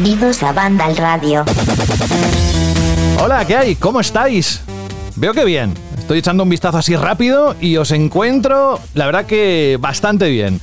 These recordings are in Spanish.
Bienvenidos a Banda Radio. Hola, ¿qué hay? ¿Cómo estáis? Veo que bien. Estoy echando un vistazo así rápido y os encuentro, la verdad que bastante bien.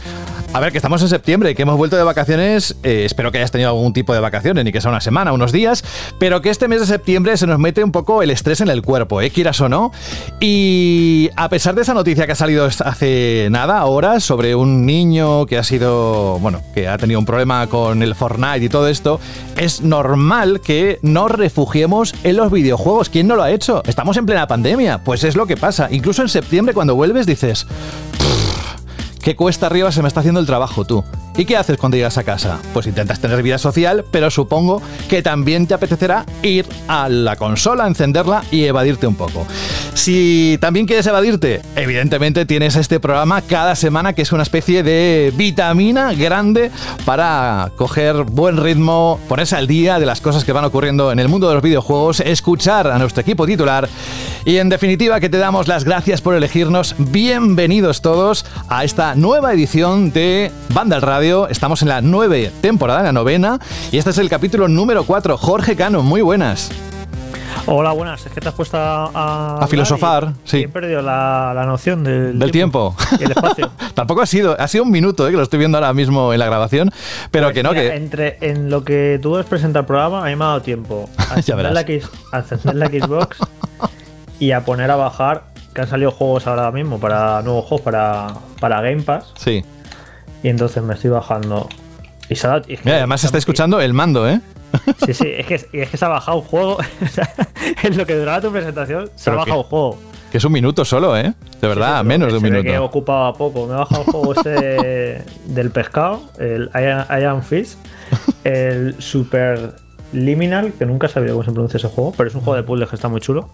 A ver, que estamos en septiembre, que hemos vuelto de vacaciones. Eh, espero que hayas tenido algún tipo de vacaciones, ni que sea una semana, unos días. Pero que este mes de septiembre se nos mete un poco el estrés en el cuerpo, ¿eh? Quieras o no. Y a pesar de esa noticia que ha salido hace nada, horas, sobre un niño que ha sido. Bueno, que ha tenido un problema con el Fortnite y todo esto, es normal que nos refugiemos en los videojuegos. ¿Quién no lo ha hecho? Estamos en plena pandemia. Pues es lo que pasa. Incluso en septiembre, cuando vuelves, dices. ¿Qué cuesta arriba se me está haciendo el trabajo tú? ¿Y qué haces cuando llegas a casa? Pues intentas tener vida social, pero supongo que también te apetecerá ir a la consola, encenderla y evadirte un poco. Si también quieres evadirte, evidentemente tienes este programa cada semana que es una especie de vitamina grande para coger buen ritmo, ponerse al día de las cosas que van ocurriendo en el mundo de los videojuegos, escuchar a nuestro equipo titular y en definitiva que te damos las gracias por elegirnos. Bienvenidos todos a esta nueva edición de Banda al Radio Estamos en la nueve temporada, la novena, y este es el capítulo número 4. Jorge Cano, muy buenas. Hola, buenas. Es que te has puesto a, a, filosofar. sí. He perdido la, noción del, tiempo, y el espacio. Tampoco ha sido, ha sido un minuto, eh, que lo estoy viendo ahora mismo en la grabación, pero pues que no, que. Entre, en lo que tú has presentado el programa, a mí me ha dado tiempo a encender, la, la Xbox y a poner a bajar, que han salido juegos ahora mismo, para nuevos juegos para, para Game Pass. Sí. Y entonces me estoy bajando. Y, además se está escuchando el mando, ¿eh? Sí, sí, es que, es que se ha bajado un juego. en lo que duraba tu presentación, se ha bajado un juego. Que es un minuto solo, ¿eh? De verdad, menos de un minuto. que ocupaba poco. Me he bajado un juego este del pescado, el Iron Fish, el Super Liminal, que nunca he sabido cómo se pronuncia ese juego, pero es un juego de puzzles que está muy chulo.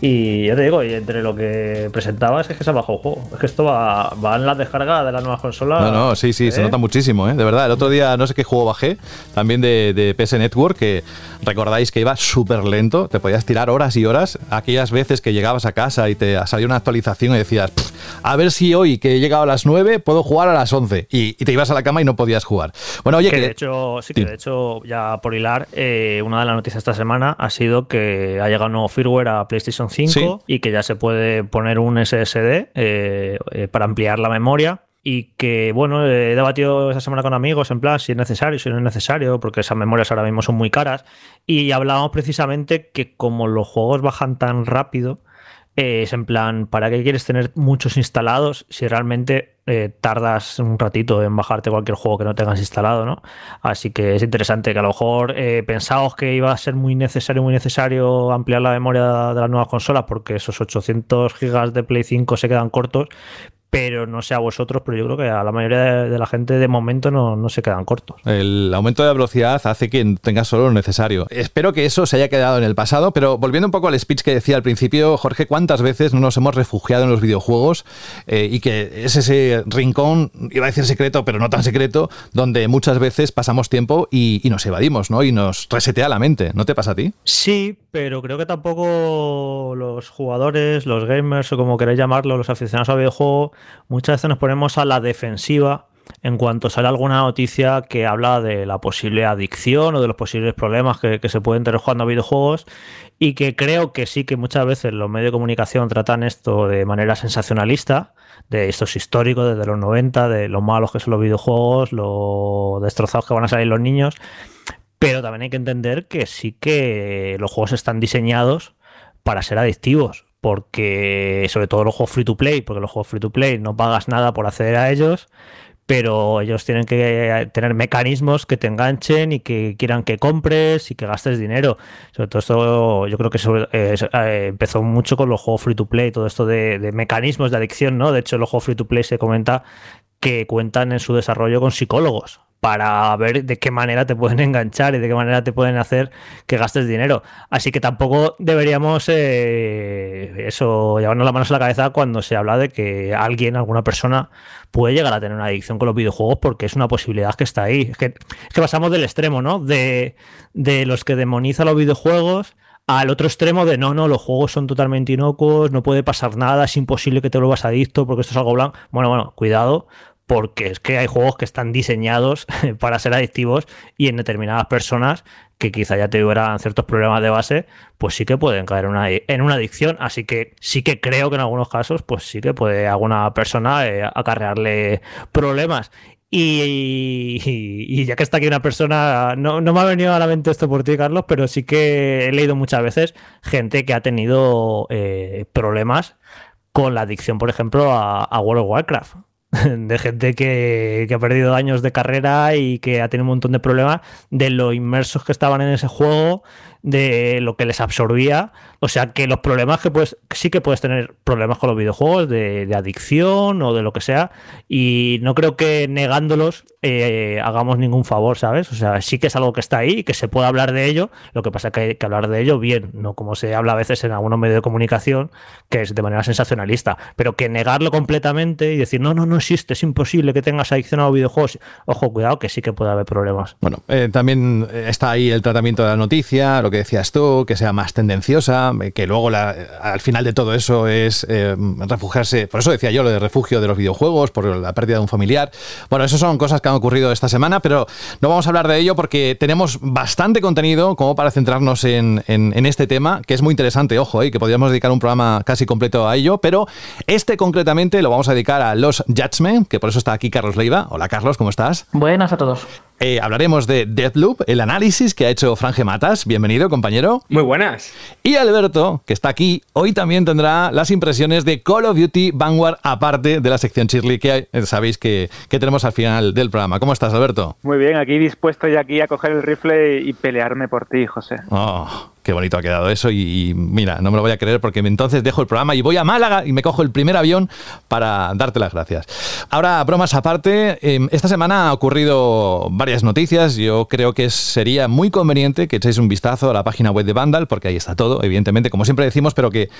Y ya te digo, y entre lo que presentabas es que se ha bajado el juego. Es que esto va, va en la descarga de las nuevas consolas. No, no, sí, sí, se ¿eh? nota muchísimo, ¿eh? de verdad. El otro día no sé qué juego bajé, también de, de PS Network, que recordáis que iba súper lento, te podías tirar horas y horas. Aquellas veces que llegabas a casa y te salía una actualización y decías, a ver si hoy que he llegado a las 9 puedo jugar a las 11. Y, te ibas a la cama y no podías jugar. Bueno, oye, que, de hecho, sí, que de hecho, ya por hilar, eh, una de las noticias esta semana ha sido que ha llegado un nuevo firmware a PlayStation 5 y que ya se puede poner un SSD eh, eh, para ampliar la memoria y que, bueno, he debatido esa semana con amigos en plan si es necesario, si no es necesario, porque esas memorias ahora mismo son muy caras. Y hablábamos precisamente que como los juegos bajan tan rápido, es en plan, ¿para qué quieres tener muchos instalados si realmente eh, tardas un ratito en bajarte cualquier juego que no tengas instalado, ¿no? Así que es interesante que a lo mejor eh, pensábamos que iba a ser muy necesario, muy necesario ampliar la memoria de las nuevas consolas porque esos 800 gigas de Play 5 se quedan cortos, pero no sé a vosotros, pero yo creo que a la mayoría de, la gente de momento no, se quedan cortos. El aumento de velocidad hace que tengas solo lo necesario. Espero que eso se haya quedado en el pasado, pero volviendo un poco al speech que decía al principio, Jorge, ¿cuántas veces no nos hemos refugiado en los videojuegos eh, y que es ese rincón, iba a decir secreto, pero no tan secreto, donde muchas veces pasamos tiempo y, nos evadimos, ¿no? Y nos resetea la mente. ¿No te pasa a ti? Sí, pero creo que tampoco los jugadores, los gamers o como queráis llamarlo, los aficionados al videojuego, muchas veces nos ponemos a la defensiva en cuanto sale alguna noticia que habla de la posible adicción o de los posibles problemas que, se pueden tener jugando a videojuegos y que creo que sí que muchas veces los medios de comunicación tratan esto de manera sensacionalista, de estos históricos desde los 90, de lo malos que son los videojuegos, lo destrozados que van a salir los niños, pero también hay que entender que sí que los juegos están diseñados para ser adictivos porque sobre todo los juegos free to play, porque los juegos free to play no pagas nada por acceder a ellos, pero ellos tienen que tener mecanismos que te enganchen y que quieran que compres y que gastes dinero. Sobre todo esto, yo creo que eh, eh, empezó mucho con los juegos free to play, todo esto de, de, mecanismos de adicción, ¿no? De hecho, los juegos free to play se comenta que cuentan en su desarrollo con psicólogos para ver de qué manera te pueden enganchar y de qué manera te pueden hacer que gastes dinero. Así que tampoco deberíamos eh, eso llevarnos las manos a la cabeza cuando se habla de que alguien, alguna persona, puede llegar a tener una adicción con los videojuegos porque es una posibilidad que está ahí. Es que, pasamos del extremo, ¿no? De, de los que demonizan los videojuegos al otro extremo de no, no, los juegos son totalmente inocuos, no puede pasar nada, es imposible que te vuelvas adicto porque esto es algo blanco. Bueno, bueno, cuidado, porque es que hay juegos que están diseñados para ser adictivos y en determinadas personas que quizá ya tuvieran ciertos problemas de base, pues sí que pueden caer una, en una adicción. Así que sí que creo que en algunos casos, pues sí que puede alguna persona eh, acarrearle problemas. Y, ya que está aquí una persona, no, me ha venido a la mente esto por ti, Carlos, pero sí que he leído muchas veces gente que ha tenido eh, problemas con la adicción, por ejemplo, a World of Warcraft. de gente que, ha perdido años de carrera y que ha tenido un montón de problemas de lo inmersos que estaban en ese juego, de lo que les absorbía. O sea que los problemas que puedes, sí que puedes tener problemas con los videojuegos, de, adicción o de lo que sea, y no creo que negándolos eh, hagamos ningún favor, ¿sabes? O sea, sí que es algo que está ahí y que se puede hablar de ello, lo que pasa es que hay que hablar de ello bien, no como se habla a veces en algunos medios de comunicación, que es de manera sensacionalista, pero que negarlo completamente y decir, no, no, no existe, es imposible que tengas adicción a los videojuegos, ojo, cuidado, que sí que puede haber problemas. Bueno, eh, también está ahí el tratamiento de la noticia, lo que decías tú, que sea más tendenciosa, que luego al final de todo eso es eh, refugiarse, por eso decía yo lo de refugio de los videojuegos, por la pérdida de un familiar. Bueno, eso son cosas que han ocurrido esta semana, pero no vamos a hablar de ello porque tenemos bastante contenido como para centrarnos en, este tema, que es muy interesante, ojo, y eh, que podríamos dedicar un programa casi completo a ello, pero este concretamente lo vamos a dedicar a los Judgment, que por eso está aquí Carlos Leiva. Hola Carlos, ¿cómo estás? Buenas a todos. Eh, hablaremos de Deathloop, el análisis que ha hecho Franje Matas. Bienvenido, compañero. Muy buenas. Y Alberto, que está aquí, hoy también tendrá las impresiones de Call of Duty Vanguard, aparte de la sección Shirley que eh, sabéis que, que, tenemos al final del programa. ¿Cómo estás, Alberto? Muy bien, aquí dispuesto ya aquí a coger el rifle y pelearme por ti, José. Oh, Qué bonito ha quedado eso y, mira, no me lo voy a creer porque entonces dejo el programa y voy a Málaga y me cojo el primer avión para darte las gracias. Ahora, bromas aparte, em, esta semana ha ocurrido varias noticias. Yo creo que sería muy conveniente que echéis un vistazo a la página web de Vandal porque ahí está todo, evidentemente, como siempre decimos, pero que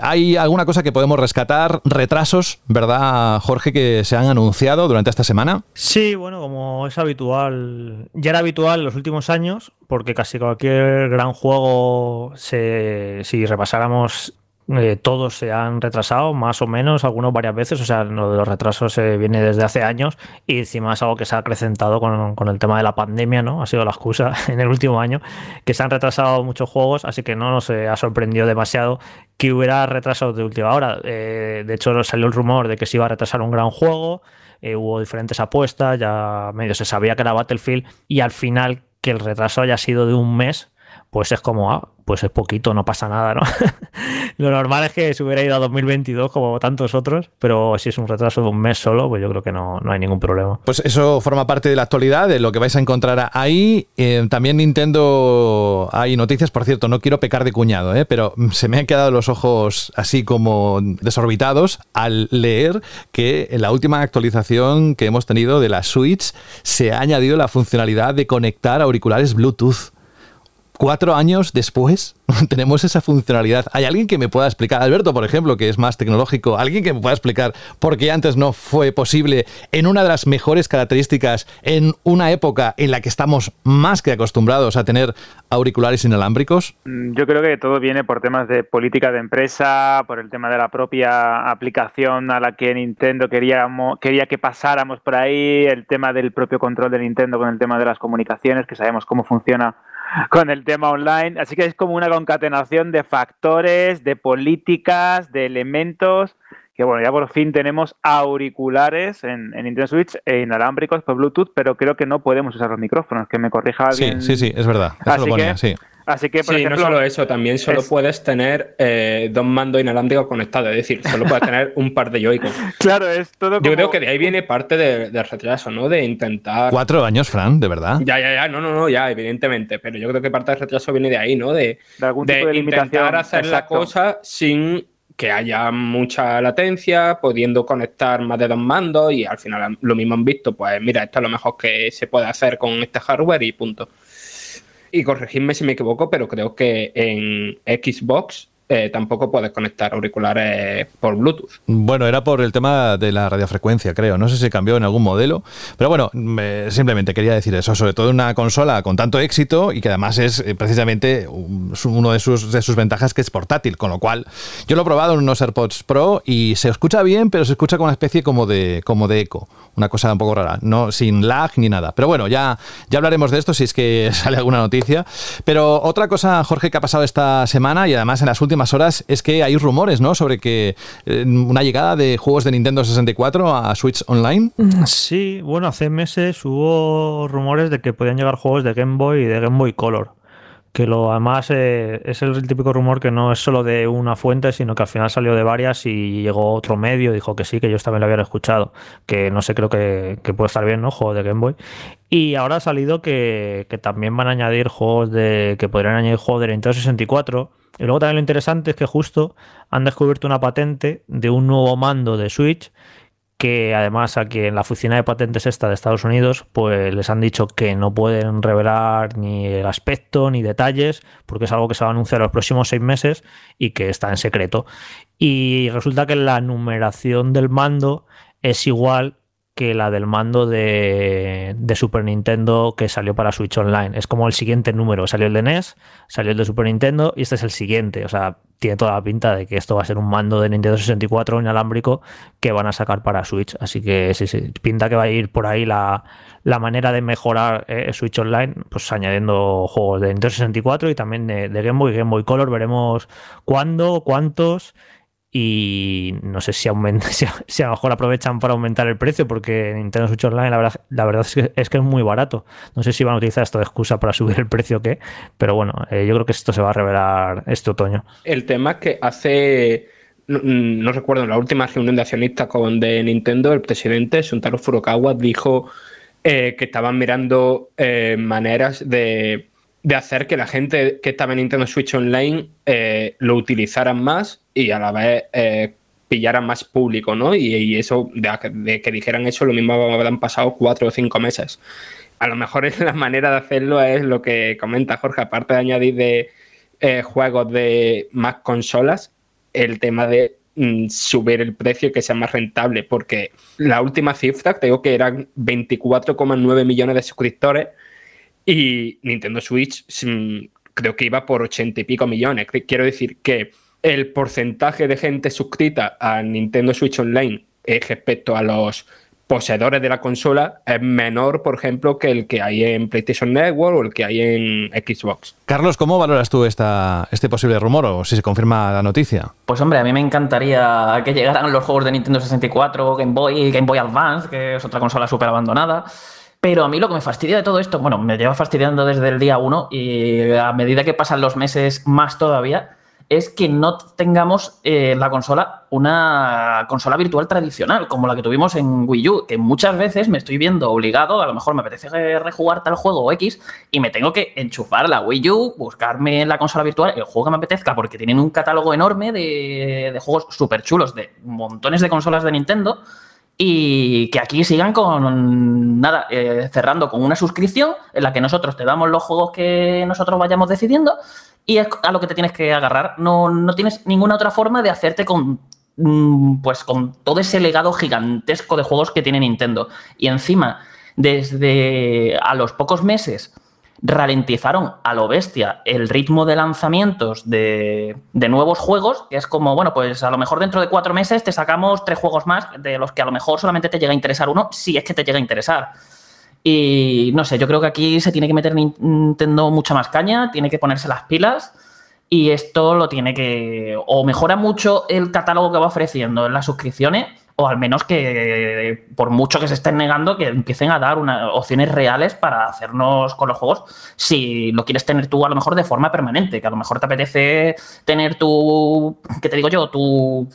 hay alguna cosa que podemos rescatar, retrasos, ¿verdad, Jorge, que se han anunciado durante esta semana? Sí, bueno, como es habitual, ya era habitual en los últimos años, porque casi cualquier gran juego, si repasáramos, eh, todos se han retrasado, más o menos, algunos varias veces, o sea, lo de los retrasos se viene desde hace años y encima es algo que se ha acrecentado con, el tema de la pandemia, ¿no? Ha sido la excusa en el último año, que se han retrasado muchos juegos, así que no nos ha sorprendido demasiado que hubiera retrasos de última hora. Eh, de hecho, salió el rumor de que se iba a retrasar un gran juego, eh, hubo diferentes apuestas, ya medio se sabía que era Battlefield y al final que el retraso haya sido de un mes, pues es como, ah, pues es poquito, no pasa nada, ¿no? Lo normal es que se hubiera ido a 2022 como tantos otros, pero si es un retraso de un mes solo, pues yo creo que no, no hay ningún problema. Pues eso forma parte de la actualidad, de lo que vais a encontrar ahí. Eh, también Nintendo, hay noticias, por cierto, no quiero pecar de cuñado, ¿eh? pero se me han quedado los ojos así como desorbitados al leer que en la última actualización que hemos tenido de la Switch se ha añadido la funcionalidad de conectar auriculares Bluetooth cuatro años después tenemos esa funcionalidad. ¿Hay alguien que me pueda explicar, Alberto, por ejemplo, que es más tecnológico, alguien que me pueda explicar por qué antes no fue posible en una de las mejores características, en una época en la que estamos más que acostumbrados a tener auriculares inalámbricos? Mm, yo creo que todo viene por temas de política de empresa, por el tema de la propia aplicación a la que Nintendo quería, quería que pasáramos por ahí, el tema del propio control de Nintendo con el tema de las comunicaciones, que sabemos cómo funciona con el tema online. Así que es como una concatenación de factores, de políticas, de elementos. Que bueno, ya por fin tenemos auriculares en, Nintendo Switch e inalámbricos por Bluetooth, pero creo que no podemos usar los micrófonos. Que me corrija alguien. Sí, sí, sí, es verdad. Eso lo ponía, sí. Así que, por sí, no solo eso, también solo puedes tener eh, dos mandos inalámbricos conectados, es decir, solo puedes tener un par de Joy-Con. Claro, es todo Yo creo que de ahí viene parte del retraso, ¿no? De intentar... Cuatro años, Fran, de verdad. Ya, ya, ya, no, no, no, ya, evidentemente, pero yo creo que parte del retraso viene de ahí, ¿no? De, de, intentar hacer la cosa sin que haya mucha latencia, pudiendo conectar más de dos mandos y al final lo mismo han visto, pues mira, esto es lo mejor que se puede hacer con este hardware y punto. Y corregidme si me equivoco, pero creo que en Xbox eh, tampoco puedes conectar auriculares por Bluetooth. Bueno, era por el tema de la radiofrecuencia, creo. No sé si cambió en algún modelo, pero bueno, simplemente quería decir eso, sobre todo una consola con tanto éxito y que además es eh, precisamente uno de sus, de sus ventajas que es portátil, con lo cual yo lo he probado en unos AirPods Pro y se escucha bien, pero se escucha con una especie como de, como de eco, una cosa un poco rara, no sin lag ni nada. Pero bueno, ya, ya hablaremos de esto si es que sale alguna noticia. Pero otra cosa, Jorge, que ha pasado esta semana y además en las últimas horas es que hay rumores, ¿no? Sobre que eh, una llegada de juegos de Nintendo 64 a Switch Online. Mm, sí, bueno, hace meses hubo rumores de que podían llegar juegos de Game Boy y de Game Boy Color que lo además eh, es el típico rumor que no es solo de una fuente, sino que al final salió de varias y llegó otro medio dijo que sí, que ellos también lo habían escuchado, que no sé, creo que, puede estar bien, ¿no? Juego de Game Boy. Y ahora ha salido que, también van a añadir juegos de. que podrían añadir juegos de Nintendo 64. Y luego también lo interesante es que justo han descubierto una patente de un nuevo mando de Switch que además aquí en la oficina de patentes esta de Estados Unidos, pues les han dicho que no pueden revelar ni el aspecto ni detalles, porque es algo que se va a anunciar los próximos seis meses y que está en secreto. Y resulta que la numeración del mando es igual que la del mando de, Super Nintendo que salió para Switch Online. Es como el siguiente número. Salió el de NES, salió el de Super Nintendo y este es el siguiente. O sea, tiene toda la pinta de que esto va a ser un mando de Nintendo 64 inalámbrico que van a sacar para Switch. Así que sí, sí, pinta que va a ir por ahí la, manera de mejorar eh, Switch Online, pues añadiendo juegos de Nintendo 64 y también de, de Game Boy y Game Boy Color. Veremos cuándo, cuántos y no sé si, aumenta, si, a, lo mejor aprovechan para aumentar el precio porque Nintendo Switch Online la verdad, la verdad es, que, es que es muy barato. No sé si van a utilizar esto de excusa para subir el precio o qué, pero bueno, eh, yo creo que esto se va a revelar este otoño. El tema es que hace, no, recuerdo, en la última reunión de accionistas con de Nintendo, el presidente Suntaro Furukawa dijo eh, que estaban mirando eh, maneras de de hacer que la gente que estaba en Nintendo Switch Online lo utilizaran más y a la vez eh, pillaran más público, ¿no? Y, eso, de, que dijeran eso, lo mismo habrán pasado cuatro o cinco meses. A lo mejor es la manera de hacerlo es lo que comenta Jorge, aparte de añadir de eh, juegos de más consolas, el tema de mm, subir el precio y que sea más rentable, porque la última cifra, digo que eran 24,9 millones de suscriptores y Nintendo Switch mm, creo que iba por ochenta y pico millones. Quiero decir que el porcentaje de gente suscrita a Nintendo Switch Online respecto a los poseedores de la consola es menor, por ejemplo, que el que hay en PlayStation Network o el que hay en Xbox. Carlos, ¿cómo valoras tú esta, este posible rumor o si se confirma la noticia? Pues hombre, a mí me encantaría que llegaran los juegos de Nintendo 64, Game Boy, Game Boy Advance, que es otra consola súper abandonada. Pero a mí lo que me fastidia de todo esto, bueno, me lleva fastidiando desde el día uno y a medida que pasan los meses más todavía, es que no tengamos eh, la consola una consola virtual tradicional, como la que tuvimos en Wii U, que muchas veces me estoy viendo obligado, a lo mejor me apetece rejugar tal juego X y me tengo que enchufar la Wii U, buscarme la consola virtual, el juego que me apetezca, porque tienen un catálogo enorme de, juegos súper chulos de montones de consolas de Nintendo y que aquí sigan con nada, eh, cerrando con una suscripción en la que nosotros te damos los juegos que nosotros vayamos decidiendo y es a lo que te tienes que agarrar. No, no tienes ninguna otra forma de hacerte con mm, pues con todo ese legado gigantesco de juegos que tiene Nintendo. Y encima, desde a los pocos meses ralentizaron a lo bestia el ritmo de lanzamientos de, nuevos juegos, que es como, bueno, pues a lo mejor dentro de cuatro meses te sacamos tres juegos más, de los que a lo mejor solamente te llega a interesar uno, si es que te llega a interesar. Y no sé, yo creo que aquí se tiene que meter Nintendo mucha más caña, tiene que ponerse las pilas. Y esto lo tiene que. O mejora mucho el catálogo que va ofreciendo en las suscripciones, o al menos que, por mucho que se estén negando, que empiecen a dar opciones reales para hacernos con los juegos si lo quieres tener tú a lo mejor de forma permanente, que a lo mejor te apetece tener tu, ¿qué te digo yo? Tu,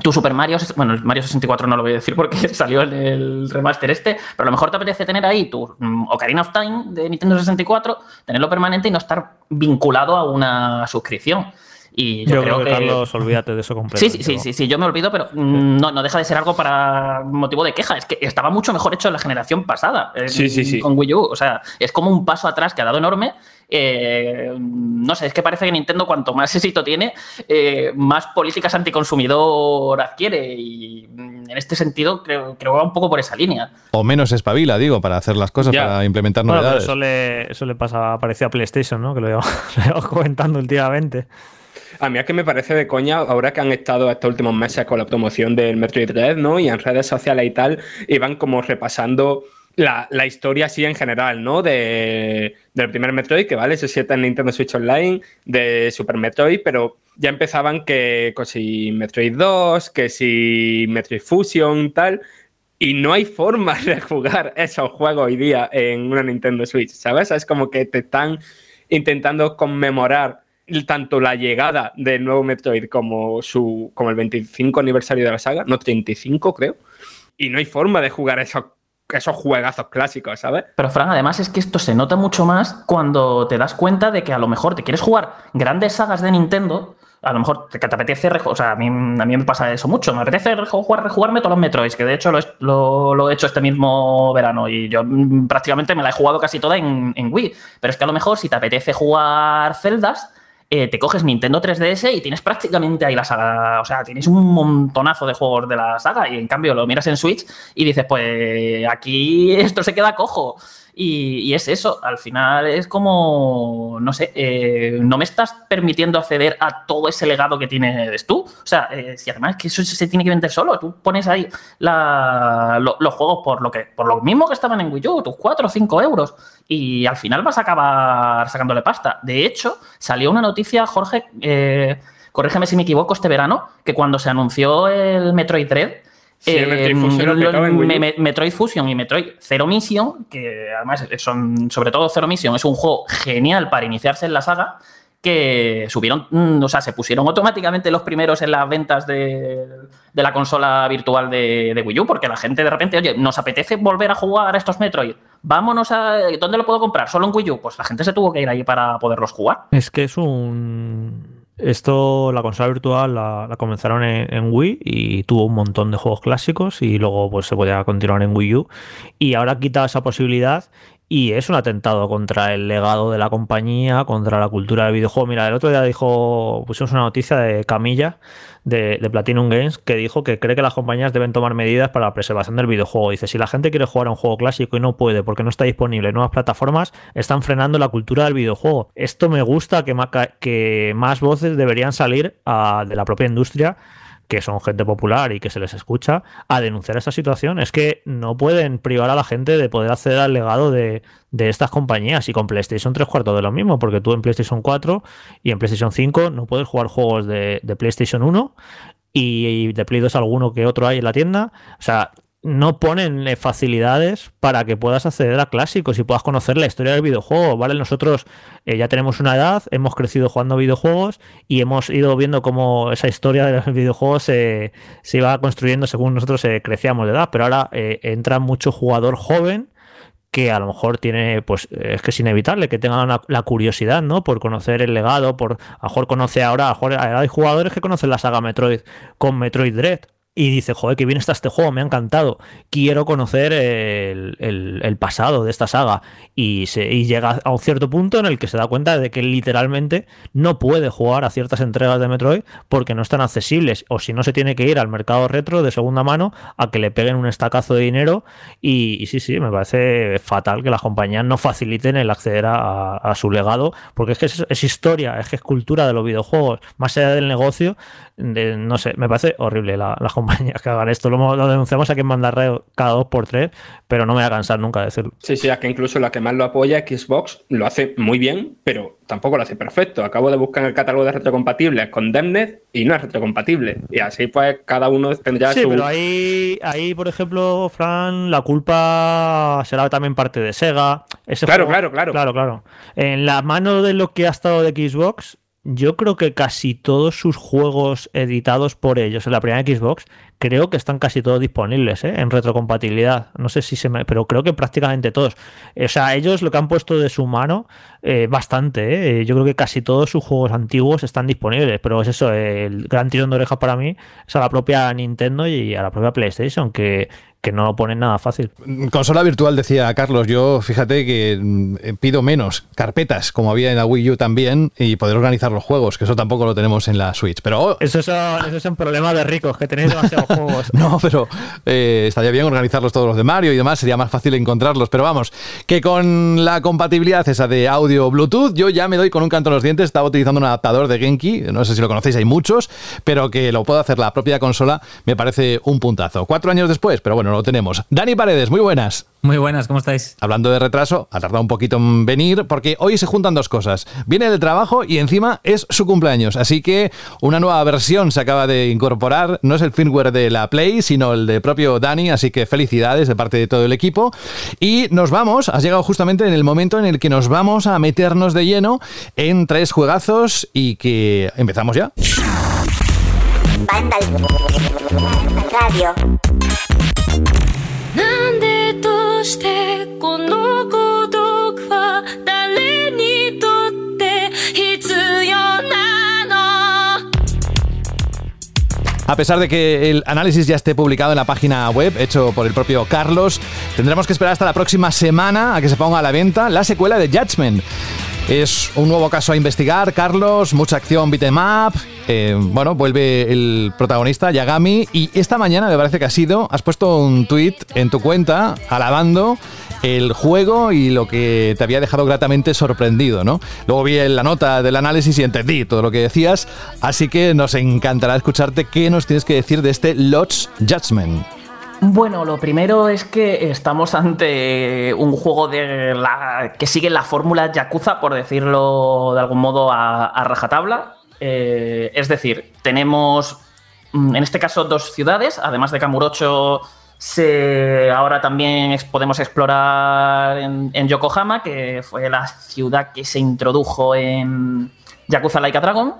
tu Super Mario, bueno, el Mario 64 no lo voy a decir porque salió en el remaster este, pero a lo mejor te apetece tener ahí tu mm, Ocarina of Time de Nintendo 64, tenerlo permanente y no estar vinculado a una suscripción. Y yo, creo, que, Carlos, olvídate de eso completamente. Sí, sí, sí, sí, yo me olvido, pero mm, no, no deja de ser algo para motivo de queja. Es que estaba mucho mejor hecho en la generación pasada. sí, sí, sí. Con Wii U. O sea, es como un paso atrás que ha dado enorme eh, no sé, es que parece que Nintendo cuanto más éxito tiene, eh, más políticas anticonsumidor adquiere y mm, en este sentido creo, que va un poco por esa línea. O menos espabila, digo, para hacer las cosas, para implementar novedades. eso, le, eso le pasa, parecía a PlayStation, ¿no? Que lo llevamos comentando últimamente. A mí es que me parece de coña, ahora que han estado estos últimos meses con la promoción del Metroid Red, ¿no? Y en redes sociales y tal, y van como repasando la, historia así en general, ¿no? De, del primer Metroid, que vale, se sienta en Nintendo Switch Online, de Super Metroid, pero ya empezaban que, que si Metroid 2, que si Metroid Fusion, tal. Y no hay forma de jugar esos juegos hoy día en una Nintendo Switch, ¿sabes? Es como que te están intentando conmemorar tanto la llegada del nuevo Metroid como, su, como el 25 aniversario de la saga, no 35 creo, y no hay forma de jugar esos, esos juegazos clásicos, ¿sabes? Pero Fran, además es que esto se nota mucho más cuando te das cuenta de que a lo mejor te quieres jugar grandes sagas de Nintendo, a lo mejor te, te apetece, o sea, a mí, a mí me pasa eso mucho, me apetece jugar, rejugarme todos los Metroids, que de hecho lo, lo, he hecho este mismo verano y yo prácticamente me la he jugado casi toda en, en Wii, pero es que a lo mejor si te apetece jugar celdas, eh, te coges Nintendo 3DS y tienes prácticamente ahí la saga. O sea, tienes un montonazo de juegos de la saga y en cambio lo miras en Switch y dices, pues aquí esto se queda cojo. Y, es eso, al final es como, no sé, eh, no me estás permitiendo acceder a todo ese legado que tienes tú. O sea, eh, si además que eso se tiene que vender solo, tú pones ahí los juegos por lo, que, por lo mismo que estaban en Wii U, tus 4 o 5 euros, y al final vas a acabar sacándole pasta. De hecho, salió una noticia, Jorge, eh, corrígeme si me equivoco, este verano, que cuando se anunció el Metroid Dread, eh, Metroid, Fusion y Metroid Zero Mission, que además son, sobre todo Zero Mission, es un juego genial para iniciarse en la saga, que subieron, mm, o sea, se pusieron automáticamente los primeros en las ventas de, la consola virtual de, Wii U, porque la gente de repente, oye, nos apetece volver a jugar a estos Metroid. Vámonos a. ¿Dónde lo puedo comprar? ¿Solo en Wii U? Pues la gente se tuvo que ir ahí para poderlos jugar. Es que es un esto, la consola virtual la, comenzaron en, Wii y tuvo un montón de juegos clásicos y luego pues se podía continuar en Wii U. Y ahora quita esa posibilidad y es un atentado contra el legado de la compañía, contra la cultura del videojuego. Mira, el otro día dijo, pusimos una noticia de Camilla de, Platinum Games que dijo que cree que las compañías deben tomar medidas para la preservación del videojuego. Dice, si la gente quiere jugar a un juego clásico y no puede porque no está disponible en nuevas plataformas, están frenando la cultura del videojuego. Esto me gusta que, que más voces deberían salir de la propia industria que son gente popular y que se les escucha, a denunciar esta situación. Es que no pueden privar a la gente de poder acceder al legado de, estas compañías. Y con PlayStation tres cuartos de lo mismo, porque tú en PlayStation 4 y en PlayStation 5 no puedes jugar juegos de, de PlayStation 1 y de Play 2 alguno que otro hay en la tienda. O sea, no ponen eh, facilidades para que puedas acceder a clásicos y puedas conocer la historia del videojuego, ¿vale? Nosotros eh, ya tenemos una edad, hemos crecido jugando videojuegos y hemos ido viendo cómo esa historia de los videojuegos se iba construyendo según nosotros eh, crecíamos de edad, pero ahora entra mucho jugador joven que a lo mejor tiene, pues es que es inevitable que tenga la curiosidad, ¿no? Por conocer el legado, por a lo mejor conoce ahora, a lo mejor hay jugadores que conocen la saga Metroid con Metroid Dread y dice, joder, que bien está este juego, me ha encantado, quiero conocer el, pasado de esta saga. Y, se, llega a un cierto punto en el que se da cuenta de que literalmente no puede jugar a ciertas entregas de Metroid porque no están accesibles, o si no se tiene que ir al mercado retro de segunda mano a que le peguen un estacazo de dinero. Y, sí, sí, me parece fatal que las compañías no faciliten el acceder a, su legado, porque es que es, historia, es que es cultura de los videojuegos, más allá del negocio, no sé, me parece horrible la, la compañías que hagan esto. Lo, lo denunciamos aquí en Mandarreo cada dos por tres, pero no me voy a cansar nunca de decirlo. Sí, sí, es que incluso la que más lo apoya, Xbox, lo hace muy bien, pero tampoco lo hace perfecto. Acabo de buscar en el catálogo de retrocompatibles con Demnet y no es retrocompatible. Y así pues cada uno tendrá sí, pero ahí, ahí, por ejemplo, Fran, la culpa será también parte de Sega. claro, claro, claro. Claro, claro. En la mano de lo que ha estado de Xbox, yo creo que casi todos sus juegos editados por ellos en la primera Xbox, creo que están casi todos disponibles ¿eh? en retrocompatibilidad. No sé si se me. Pero creo que prácticamente todos. O sea, ellos lo que han puesto de su mano, eh, bastante. ¿eh? Yo creo que casi todos sus juegos antiguos están disponibles. Pero es eso, el gran tirón de orejas para mí es a la propia Nintendo y a la propia PlayStation, que, que no lo ponen nada fácil. Consola virtual, decía Carlos, yo fíjate que mm, pido menos carpetas, como había en la Wii U también, y poder organizar los juegos, que eso tampoco lo tenemos en la Switch. Pero eso, es un problema de ricos, que tenéis demasiados juegos. no, pero eh, estaría bien organizarlos todos los de Mario y demás, sería más fácil encontrarlos. Pero vamos, que con la compatibilidad esa de audio Bluetooth, yo ya me doy con un canto en los dientes, estaba utilizando un adaptador de Genki, no sé si lo conocéis, hay muchos, pero que lo puedo hacer la propia consola, me parece un puntazo. Cuatro años después, pero bueno, lo tenemos. Dani Paredes, muy buenas. Muy buenas, ¿cómo estáis? Hablando de retraso, ha tardado un poquito en venir porque hoy se juntan dos cosas. Viene del trabajo y encima es su cumpleaños, así que una nueva versión se acaba de incorporar. No es el firmware de la Play, sino el de propio Dani, así que felicidades de parte de todo el equipo. Y nos vamos, has llegado justamente en el momento en el que nos vamos a meternos de lleno en tres juegazos y que empezamos ya. Radio. A pesar de que el análisis ya esté publicado en la página web, hecho por el propio Carlos, tendremos que esperar hasta la próxima semana a que se ponga a la venta la secuela de Judgment. Es un nuevo caso a investigar, Carlos, mucha acción beat'em up. Eh, bueno, vuelve el protagonista, Yagami, y esta mañana me parece que ha sido, has puesto un tweet en tu cuenta alabando el juego y lo que te había dejado gratamente sorprendido, ¿no? Luego vi la nota del análisis y entendí todo lo que decías, así que nos encantará escucharte qué nos tienes que decir de este Lodge Judgment. Bueno, lo primero es que estamos ante un juego de la, que sigue la fórmula Yakuza, por decirlo de algún modo a, rajatabla. Eh, es decir, tenemos mm, en este caso dos ciudades, además de Kamurocho, ahora también podemos explorar en, en, Yokohama, que fue la ciudad que se introdujo en Yakuza Laika Dragon.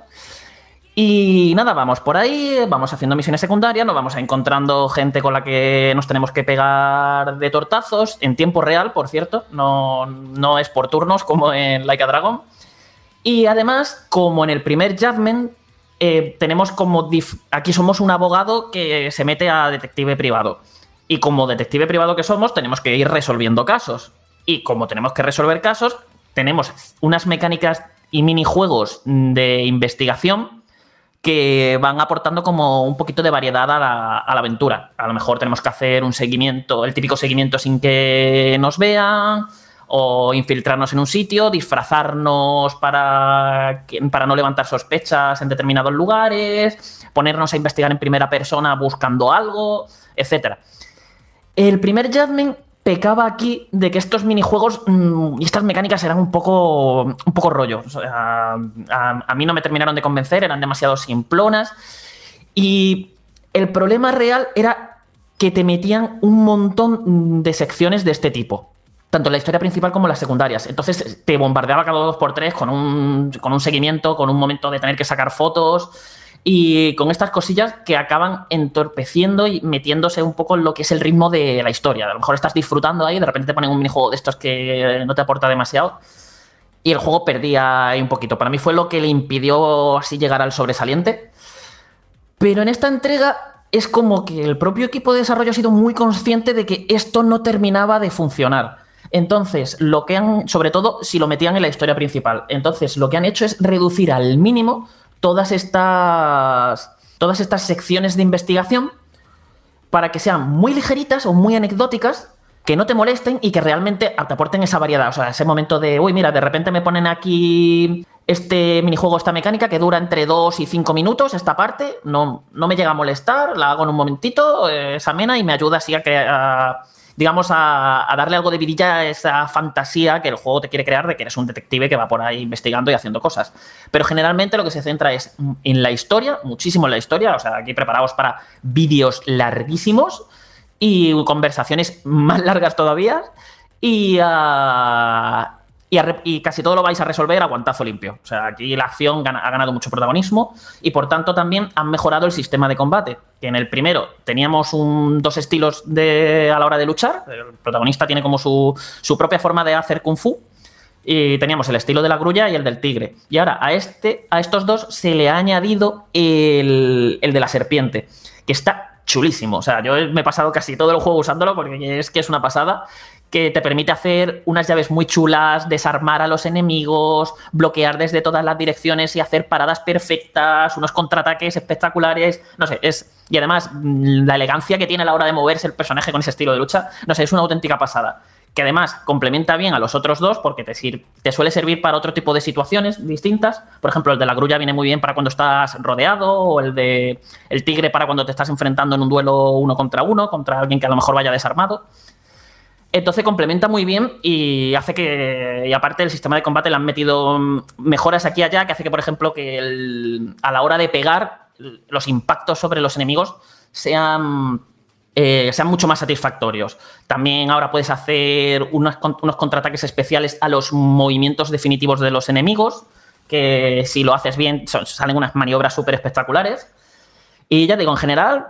Y nada, vamos por ahí, vamos haciendo misiones secundarias, nos vamos encontrando gente con la que nos tenemos que pegar de tortazos, en tiempo real, por cierto, no, no es por turnos como en Like a Dragon. Y además, como en el primer Judgment, eh, tenemos como. Aquí somos un abogado que se mete a detective privado. Y como detective privado que somos, tenemos que ir resolviendo casos. Y como tenemos que resolver casos, tenemos unas mecánicas y minijuegos de investigación que van aportando como un poquito de variedad a la, aventura. A lo mejor tenemos que hacer un seguimiento, el típico seguimiento sin que nos vean, o infiltrarnos en un sitio, disfrazarnos para, para no levantar sospechas en determinados lugares, ponernos a investigar en primera persona buscando algo, etc. El primer Judgment pecaba aquí de que estos minijuegos mm, y estas mecánicas eran un poco, un poco rollo. a, mí no me terminaron de convencer, eran demasiado simplonas. Y el problema real era que te metían un montón de secciones de este tipo. Tanto la historia principal como las secundarias. Entonces te bombardeaba cada dos por tres con un, con un seguimiento, con un momento de tener que sacar fotos y con estas cosillas que acaban entorpeciendo y metiéndose un poco en lo que es el ritmo de la historia. A lo mejor estás disfrutando ahí, de repente te ponen un minijuego de estos que no te aporta demasiado y el juego perdía ahí un poquito. Para mí fue lo que le impidió así llegar al sobresaliente. Pero en esta entrega es como que el propio equipo de desarrollo ha sido muy consciente de que esto no terminaba de funcionar. Entonces, lo que han, sobre todo si lo metían en la historia principal, entonces lo que han hecho es reducir al mínimo todas estas, todas estas secciones de investigación para que sean muy ligeritas o muy anecdóticas, que no te molesten y que realmente te aporten esa variedad. O sea, ese momento de, uy, mira, de repente me ponen aquí este minijuego, esta mecánica que dura entre 2 y 5 minutos, esta parte, no, no me llega a molestar, la hago en un momentito, eh, es amena y me ayuda así a, que, digamos, a, darle algo de vidilla a esa fantasía que el juego te quiere crear de que eres un detective que va por ahí investigando y haciendo cosas. Pero generalmente lo que se centra es en la historia, muchísimo en la historia, o sea, aquí preparados para vídeos larguísimos y conversaciones más largas todavía. Y, ah, y, casi todo lo vais a resolver a guantazo limpio. O sea, aquí la acción ha ganado mucho protagonismo y por tanto también han mejorado el sistema de combate. Que en el primero teníamos dos estilos de, a la hora de luchar. El protagonista tiene como su, propia forma de hacer kung fu. Y teníamos el estilo de la grulla y el del tigre. Y ahora a, este, a estos dos se le ha añadido el, el de la serpiente, que está chulísimo. O sea, yo me he pasado casi todo el juego usándolo porque es que es una pasada que te permite hacer unas llaves muy chulas, desarmar a los enemigos, bloquear desde todas las direcciones y hacer paradas perfectas, unos contraataques espectaculares, no sé, es y además mm, la elegancia que tiene a la hora de moverse el personaje con ese estilo de lucha, no sé, es una auténtica pasada. Que además complementa bien a los otros dos porque te, te suele servir para otro tipo de situaciones distintas. Por ejemplo, el de la grulla viene muy bien para cuando estás rodeado, o el de el tigre para cuando te estás enfrentando en un duelo uno contra uno, contra alguien que a lo mejor vaya desarmado. Entonces complementa muy bien y hace que, y aparte el sistema de combate le han metido mejoras aquí y allá, que hace que, por ejemplo, que a la hora de pegar, los impactos sobre los enemigos sean, eh, sean mucho más satisfactorios. También ahora puedes hacer unos, unos contraataques especiales a los movimientos definitivos de los enemigos, que si lo haces bien salen unas maniobras súper espectaculares. Y ya digo, en general,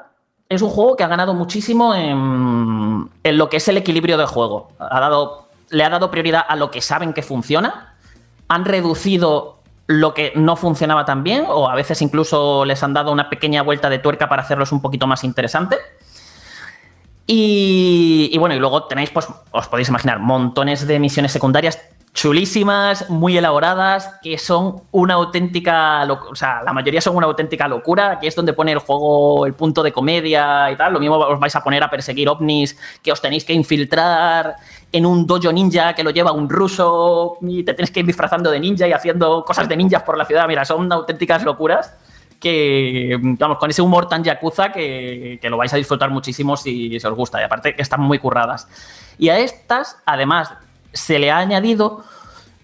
es un juego que ha ganado muchísimo en, lo que es el equilibrio del juego. Le ha dado prioridad a lo que saben que funciona. Han reducido lo que no funcionaba tan bien, o a veces incluso les han dado una pequeña vuelta de tuerca para hacerlos un poquito más interesante. Y, y, bueno, y luego tenéis, pues, os podéis imaginar, montones de misiones secundarias chulísimas, muy elaboradas, que son una auténtica, o sea, la mayoría son una auténtica locura, que es donde pone el juego el punto de comedia y tal. Lo mismo os vais a poner a perseguir ovnis que os tenéis que infiltrar en un dojo ninja que lo lleva un ruso y te tenéis que ir disfrazando de ninja y haciendo cosas de ninjas por la ciudad. Mira, son auténticas locuras que, vamos, con ese humor tan yakuza que, que lo vais a disfrutar muchísimo si, si os gusta. Y aparte que están muy curradas. Y a estas, además se le ha añadido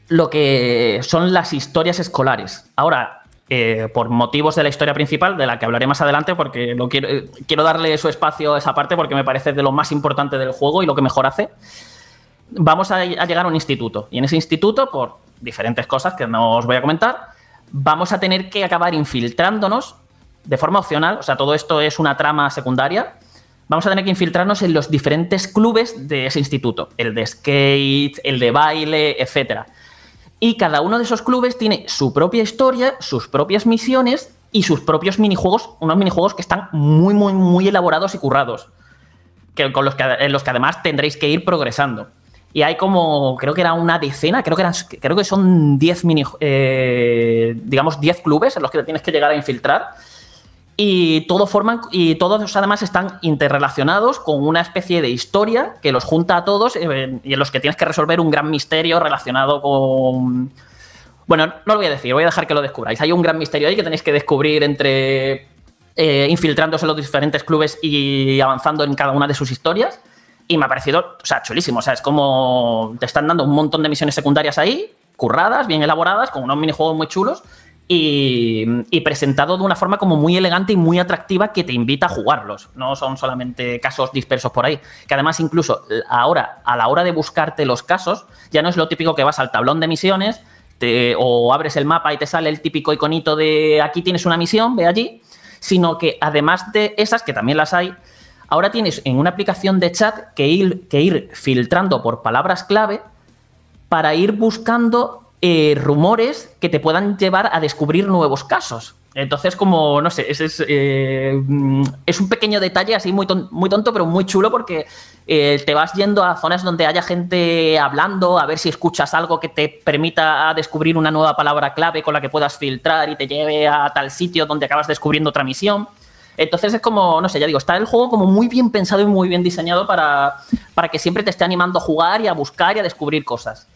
lo que son las historias escolares. Ahora, eh, por motivos de la historia principal, de la que hablaré más adelante, porque lo quiero, eh, quiero darle su espacio a esa parte porque me parece de lo más importante del juego y lo que mejor hace, vamos a, a llegar a un instituto. Y en ese instituto, por diferentes cosas que no os voy a comentar, vamos a tener que acabar infiltrándonos de forma opcional, o sea, todo esto es una trama secundaria, vamos a tener que infiltrarnos en los diferentes clubes de ese instituto, el de skate, el de baile, etc. Y cada uno de esos clubes tiene su propia historia, sus propias misiones y sus propios minijuegos, unos minijuegos que están muy, muy, muy elaborados y currados, que, con los que, en los que además tendréis que ir progresando. Y hay como, creo que era una decena, creo que, eran, creo que son 10 mini, eh, digamos, 10 clubes en los que tienes que llegar a infiltrar y, todo forman, y todos además están interrelacionados con una especie de historia que los junta a todos eh, y en los que tienes que resolver un gran misterio relacionado con... Bueno, no lo voy a decir, voy a dejar que lo descubráis. Hay un gran misterio ahí que tenéis que descubrir entre eh, infiltrándose en los diferentes clubes y avanzando en cada una de sus historias. Y me ha parecido, o sea, chulísimo. O sea, es como te están dando un montón de misiones secundarias ahí, curradas, bien elaboradas, con unos minijuegos muy chulos y, presentado de una forma como muy elegante y muy atractiva que te invita a jugarlos. No son solamente casos dispersos por ahí. Que además incluso ahora, a la hora de buscarte los casos, ya no es lo típico que vas al tablón de misiones o abres el mapa y te sale el típico iconito de aquí tienes una misión, ve allí, sino que además de esas, que también las hay, ahora tienes en una aplicación de chat que ir, que ir filtrando por palabras clave para ir buscando eh, rumores que te puedan llevar a descubrir nuevos casos. Entonces, como, no sé, es, eh, es, un pequeño detalle así muy, muy tonto, pero muy chulo porque eh, te vas yendo a zonas donde haya gente hablando, a ver si escuchas algo que te permita descubrir una nueva palabra clave con la que puedas filtrar y te lleve a tal sitio donde acabas descubriendo otra misión. Entonces es como, no sé, ya digo, está el juego como muy bien pensado y muy bien diseñado para, para que siempre te esté animando a jugar y a buscar y a descubrir cosas.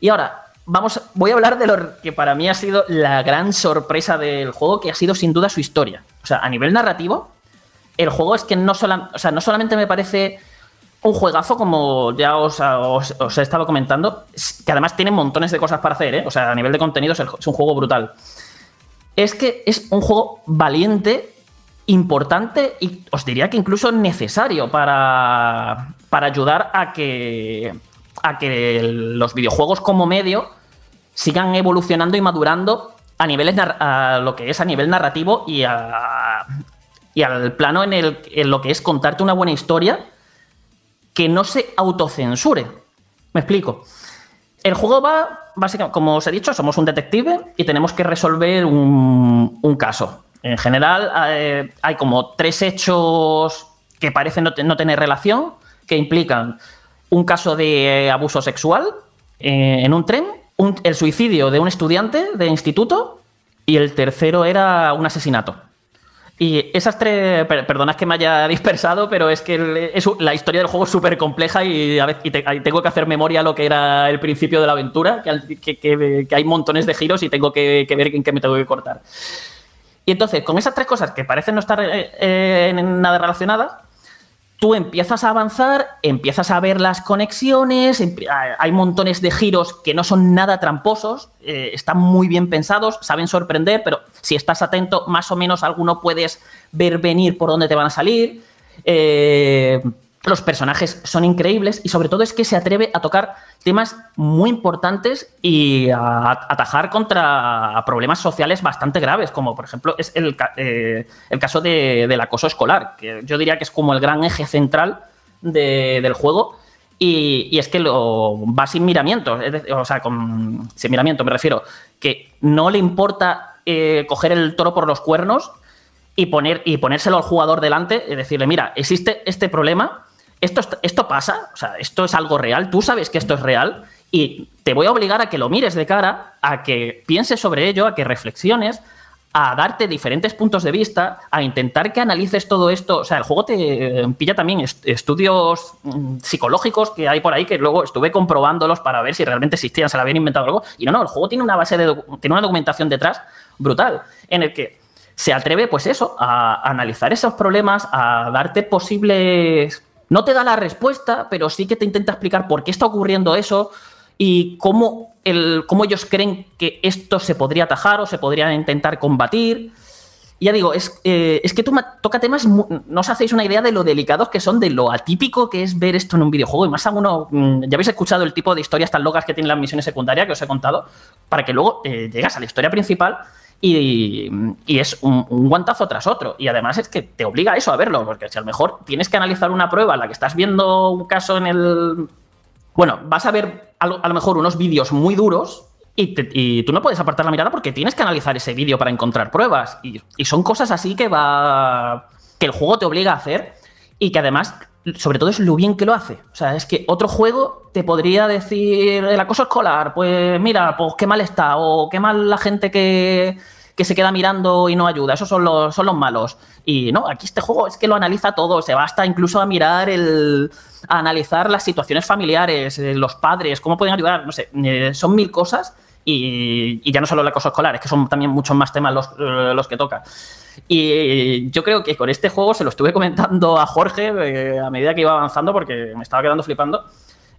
Y ahora, vamos, voy a hablar de lo que para mí ha sido la gran sorpresa del juego, que ha sido sin duda su historia. O sea, a nivel narrativo, el juego es que no, o sea, no solamente me parece un juegazo, como ya os, he estado comentando, que además tiene montones de cosas para hacer, ¿eh? O sea, a nivel de contenido es un juego brutal. Es que es un juego valiente, importante y os diría que incluso necesario para, para ayudar a que a que los videojuegos como medio sigan evolucionando y madurando a niveles a lo que es a nivel narrativo y, y al plano en, el, en lo que es contarte una buena historia que no se autocensure. Me explico. El juego va, básicamente, como os he dicho, somos un detective y tenemos que resolver un, un caso. En general, eh, hay como tres hechos que parecen no, tener relación, que implican un caso de abuso sexual eh, en un tren, el suicidio de un estudiante de instituto y el tercero era un asesinato. Y esas tres, perdonad que me haya dispersado, pero es que la historia del juego es súper compleja y, a veces, tengo que hacer memoria a lo que era el principio de la aventura, que, hay montones de giros y tengo que, ver en qué me tengo que cortar. Y entonces, con esas tres cosas que parecen no estar eh, eh, en nada relacionadas, tú empiezas a avanzar, empiezas a ver las conexiones, hay montones de giros que no son nada tramposos, eh, están muy bien pensados, saben sorprender, pero si estás atento, más o menos alguno puedes ver venir por dónde te van a salir. Eh, los personajes son increíbles y sobre todo es que se atreve a tocar temas muy importantes y a atajar contra problemas sociales bastante graves, como por ejemplo es el, eh, caso del acoso escolar, que yo diría que es como el gran eje central del juego. Y, es que lo va sin miramientos, o sea, con, sin miramiento me refiero, que no le importa eh, coger el toro por los cuernos y, poner, y ponérselo al jugador delante y decirle, mira, existe este problema, esto, esto pasa, o sea, esto es algo real, tú sabes que esto es real y te voy a obligar a que lo mires de cara, a que pienses sobre ello, a que reflexiones, a darte diferentes puntos de vista, a intentar que analices todo esto. O sea, el juego te pilla también estudios mm, psicológicos que hay por ahí que luego estuve comprobándolos para ver si realmente existían, se lo habían inventado algo. Y no, no, el juego tiene una base de tiene una documentación detrás brutal en el que se atreve, pues eso, a analizar esos problemas, a darte posibles no te da la respuesta, pero sí que te intenta explicar por qué está ocurriendo eso y cómo, el, cómo ellos creen que esto se podría atajar o se podría intentar combatir. Y ya digo, es, eh, es que toca temas, no os hacéis una idea de lo delicados que son, de lo atípico que es ver esto en un videojuego. Y más aún, mm, ya habéis escuchado el tipo de historias tan locas que tienen las misiones secundarias que os he contado, para que luego eh, llegas a la historia principal y, es un, guantazo tras otro. Y además es que te obliga a eso, a verlo, porque si a lo mejor tienes que analizar una prueba en la que estás viendo un caso en el... Bueno, vas a ver a lo, mejor unos vídeos muy duros y, tú no puedes apartar la mirada porque tienes que analizar ese vídeo para encontrar pruebas. Y, y, son cosas así que va. que el juego te obliga a hacer y que además, sobre todo, es lo bien que lo hace. O sea, es que otro juego te podría decir el acoso escolar, pues mira, pues qué mal está, o qué mal la gente que, que se queda mirando y no ayuda, esos son los, son los malos. Y no, aquí este juego es que lo analiza todo, se basta incluso a mirar el. a analizar las situaciones familiares, eh, los padres, cómo pueden ayudar, no sé, eh, son mil cosas. Y, ya no solo el acoso escolar, es que son también muchos más temas los, eh, los que toca. Y yo creo que con este juego se lo estuve comentando a Jorge a medida que iba avanzando porque me estaba quedando flipando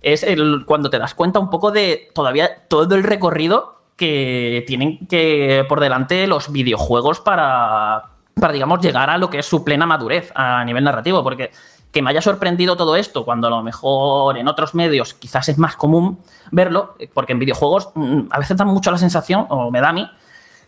es el, cuando te das cuenta un poco de todavía todo el recorrido que tienen que por delante los videojuegos para, para, digamos, llegar a lo que es su plena madurez a nivel narrativo. Porque que me haya sorprendido todo esto, cuando a lo mejor en otros medios quizás es más común verlo, porque en videojuegos mm, a veces da mucho la sensación, o me da a mí,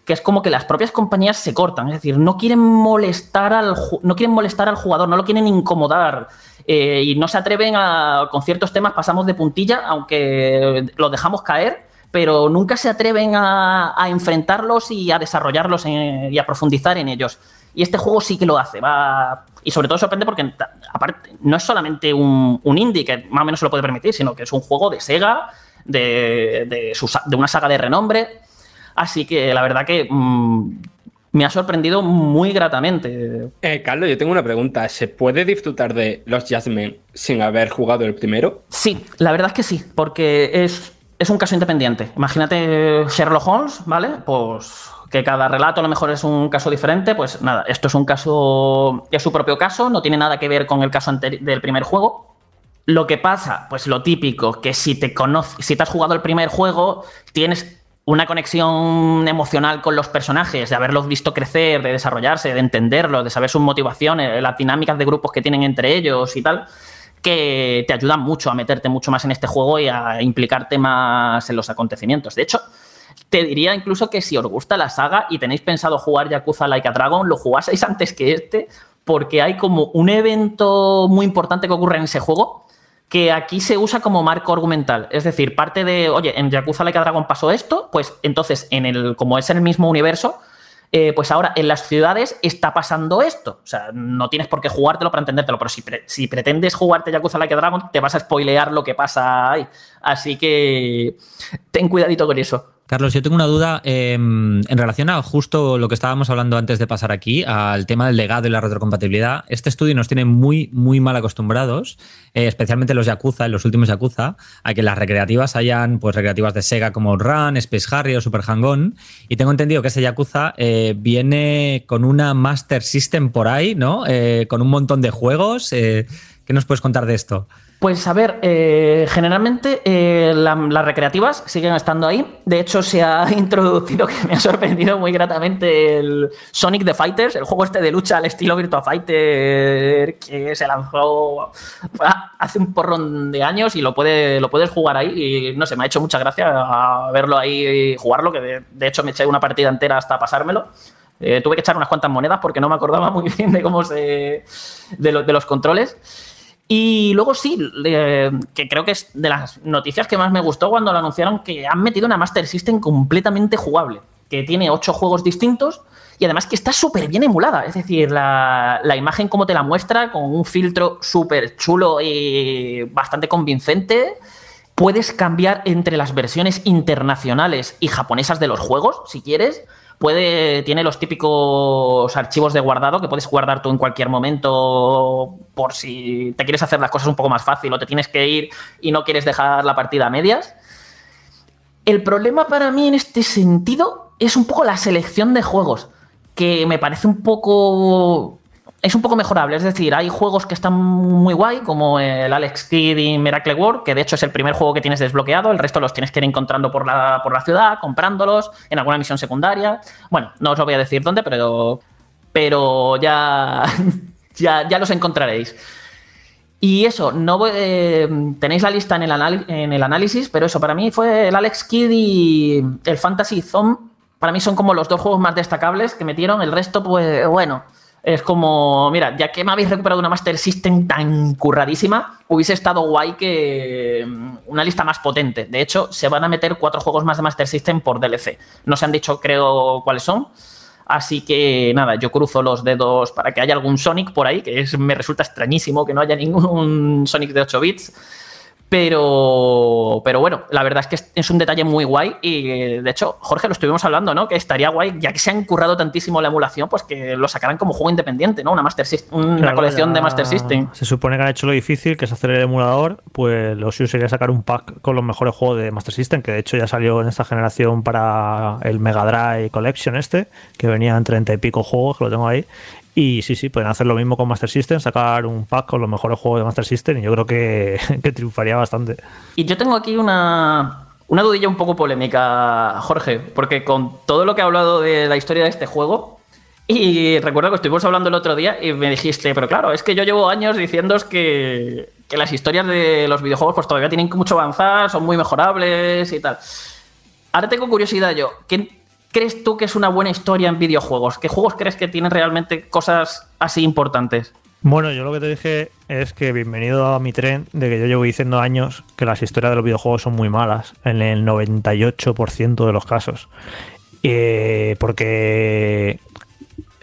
que es como que las propias compañías se cortan, es decir, no quieren molestar al, no quieren molestar al jugador, no lo quieren incomodar. Eh, y no se atreven a, con ciertos temas pasamos de puntilla, aunque lo dejamos caer, pero nunca se atreven a, enfrentarlos y a desarrollarlos y a profundizar en ellos. Y este juego sí que lo hace, va... Y sobre todo sorprende porque aparte no es solamente un, indie que más o menos se lo puede permitir, sino que es un juego de Sega, de, de, una saga de renombre. Así que la verdad que mm, me ha sorprendido muy gratamente. Eh, Carlos, yo tengo una pregunta. ¿Se puede disfrutar de los Jasmine sin haber jugado el primero? Sí, la verdad es que sí, porque es, es un caso independiente. Imagínate Sherlock Holmes, ¿vale? Pues que cada relato a lo mejor es un caso diferente, pues nada, esto es un caso, es su propio caso, no tiene nada que ver con el caso del primer juego. Lo que pasa, pues lo típico, que si te conoces, si te has jugado el primer juego, tienes una conexión emocional con los personajes, de haberlos visto crecer, de desarrollarse, de entenderlos, de saber sus motivaciones, las dinámicas de grupos que tienen entre ellos y tal, que te ayudan mucho a meterte mucho más en este juego y a implicarte más en los acontecimientos. De hecho, te diría incluso que si os gusta la saga y tenéis pensado jugar Yakuza Like a Dragon, lo jugaseis antes que este, porque hay como un evento muy importante que ocurre en ese juego que aquí se usa como marco argumental. Es decir, parte de, oye, en Yakuza Like a Dragon pasó esto, pues entonces, en el, como es en el mismo universo, eh, pues ahora en las ciudades está pasando esto. O sea, no tienes por qué jugártelo para entendértelo, pero si, si pretendes jugarte Yakuza Like a Dragon, te vas a spoilear lo que pasa ahí. Así que ten cuidadito con eso. Carlos, yo tengo una duda em, en relación a justo lo que estábamos hablando antes de pasar aquí, al tema del legado y la retrocompatibilidad. Este estudio nos tiene muy, muy mal acostumbrados, eh, especialmente los Yakuza, los últimos Yakuza, a que las recreativas hayan pues recreativas de Sega como Run, Space Harry o Super Hang-On. Y tengo entendido que ese Yakuza eh, viene con una Master System por ahí, ¿no? Eh, con un montón de juegos. ¿Qué nos puedes contar de esto? Pues a ver, eh, generalmente eh, las recreativas siguen estando ahí. De hecho, se ha introducido, que me ha sorprendido muy gratamente, el Sonic the Fighters, el juego este de lucha al estilo Virtua Fighter que se lanzó hace un porrón de años y lo, puede, lo puedes jugar ahí. Y no sé, me ha hecho mucha gracia verlo ahí y jugarlo, que de, hecho me eché una partida entera hasta pasármelo. Eh, tuve que echar unas cuantas monedas porque no me acordaba muy bien de cómo se. de, de los controles. Y luego sí, que creo que es de las noticias que más me gustó cuando lo anunciaron que han metido una Master System completamente jugable, que tiene ocho juegos distintos y además que está súper bien emulada. Es decir, la, la, imagen como te la muestra, con un filtro súper chulo y bastante convincente. Puedes cambiar entre las versiones internacionales y japonesas de los juegos, si quieres puede, tiene los típicos archivos de guardado que puedes guardar tú en cualquier momento por si te quieres hacer las cosas un poco más fácil o te tienes que ir y no quieres dejar la partida a medias. El problema para mí en este sentido es un poco la selección de juegos, que me parece un poco es un poco mejorable. Es decir, hay juegos que están muy guay, como el Alex Kidd y Miracle World, que de hecho es el primer juego que tienes desbloqueado. El resto los tienes que ir encontrando por la, por la ciudad, comprándolos en alguna misión secundaria. Bueno, no os lo voy a decir dónde, pero, pero ya, ya, ya los encontraréis. Y eso, no eh, tenéis la lista en el, en el análisis, pero eso, para mí fue el Alex Kidd y el Fantasy Zone. Para mí son como los dos juegos más destacables que metieron. El resto, pues bueno es como, mira, ya que me habéis recuperado una Master System tan curradísima, hubiese estado guay que mm, una lista más potente. De hecho, se van a meter cuatro juegos más de Master System por DLC. No se han dicho, creo, cuáles son. Así que nada, yo cruzo los dedos para que haya algún Sonic por ahí, que es, me resulta extrañísimo que no haya ningún Sonic de 8 bits. Pero, pero bueno, la verdad es que es un detalle muy guay y de hecho, Jorge, lo estuvimos hablando, ¿no? Que estaría guay, ya que se han currado tantísimo la emulación, pues que lo sacaran como juego independiente, ¿no? Una Master una colección de Master System. Se supone que han hecho lo difícil, que es hacer el emulador, pues lo suyo sería sacar un pack con los mejores juegos de Master System, que de hecho ya salió en esta generación para el Mega Drive Collection este, que venían treinta y pico juegos, que lo tengo ahí, y sí, sí, pueden hacer lo mismo con Master System, sacar un pack con los mejores juegos de Master System y yo creo que, triunfaría bastante. Y yo tengo aquí una, una dudilla un poco polémica, Jorge, porque con todo lo que he hablado de la historia de este juego, y recuerdo que estuvimos hablando el otro día y me dijiste, pero claro, es que yo llevo años diciendo que, que las historias de los videojuegos pues todavía tienen mucho avanzar, son muy mejorables y tal. Ahora tengo curiosidad yo, ¿qué, crees tú que es una buena historia en videojuegos? ¿Qué juegos crees que tienen realmente cosas así importantes? Bueno, yo lo que te dije es que bienvenido a mi tren de que yo llevo diciendo años que las historias de los videojuegos son muy malas, en el 98% de los casos. Eh, porque,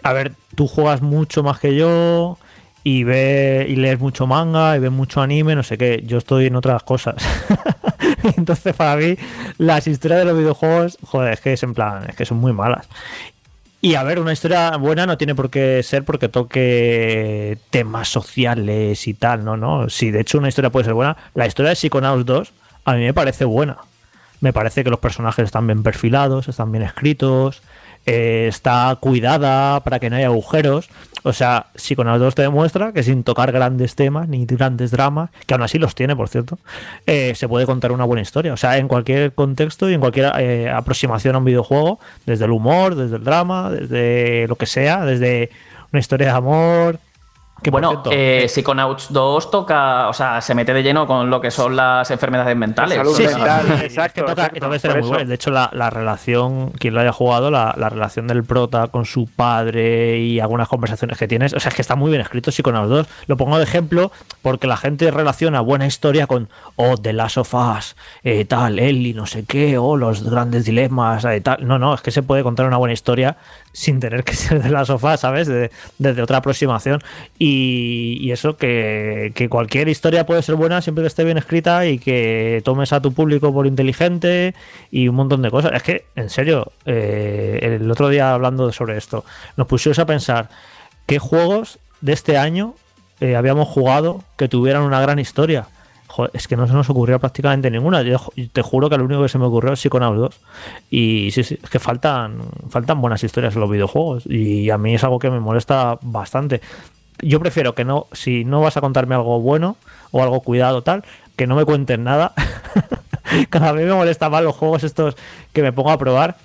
a ver, tú juegas mucho más que yo y, ve, y lees mucho manga y ves mucho anime, no sé qué, yo estoy en otras cosas. Entonces, para mí, las historias de los videojuegos, joder, es que es en plan, es que son muy malas. Y a ver, una historia buena no tiene por qué ser porque toque temas sociales y tal, ¿no? no Si de hecho una historia puede ser buena, la historia de Psychonauts 2 a mí me parece buena. Me parece que los personajes están bien perfilados, están bien escritos, eh, está cuidada para que no haya agujeros. O sea, dos te demuestra que sin tocar grandes temas ni grandes dramas, que aún así los tiene, por cierto, eh, se puede contar una buena historia. O sea, en cualquier contexto y en cualquier eh, aproximación a un videojuego, desde el humor, desde el drama, desde lo que sea, desde una historia de amor, bueno, eh, Psychonauts 2 toca, o sea, se mete de lleno con lo que son las enfermedades mentales. sí, exacto. De hecho, la, relación, quien lo haya jugado, la, relación del prota con su padre y algunas conversaciones que tienes, o sea, es que está muy bien escrito Psychonauts 2. Lo pongo de ejemplo porque la gente relaciona buena historia con, oh, The Last of Us, eh, tal, Ellie, no sé qué, o oh, los grandes dilemas, eh, tal. No, no, es que se puede contar una buena historia sin tener que ser de la sofá, ¿sabes? desde otra aproximación. Y, eso, que, cualquier historia puede ser buena siempre que esté bien escrita y que tomes a tu público por inteligente y un montón de cosas. Es que, en serio, eh, el otro día hablando sobre esto, nos pusimos a pensar qué juegos de este año eh, habíamos jugado que tuvieran una gran historia es que no se nos ocurrió prácticamente ninguna. Yo te juro que lo único que se me ocurrió es Psychonauts 2. Y sí, sí, es que faltan, faltan buenas historias en los videojuegos. Y a mí es algo que me molesta bastante. Yo prefiero que no, si no vas a contarme algo bueno o algo cuidado tal, que no me cuenten nada. Cada vez me molesta más los juegos estos que me pongo a probar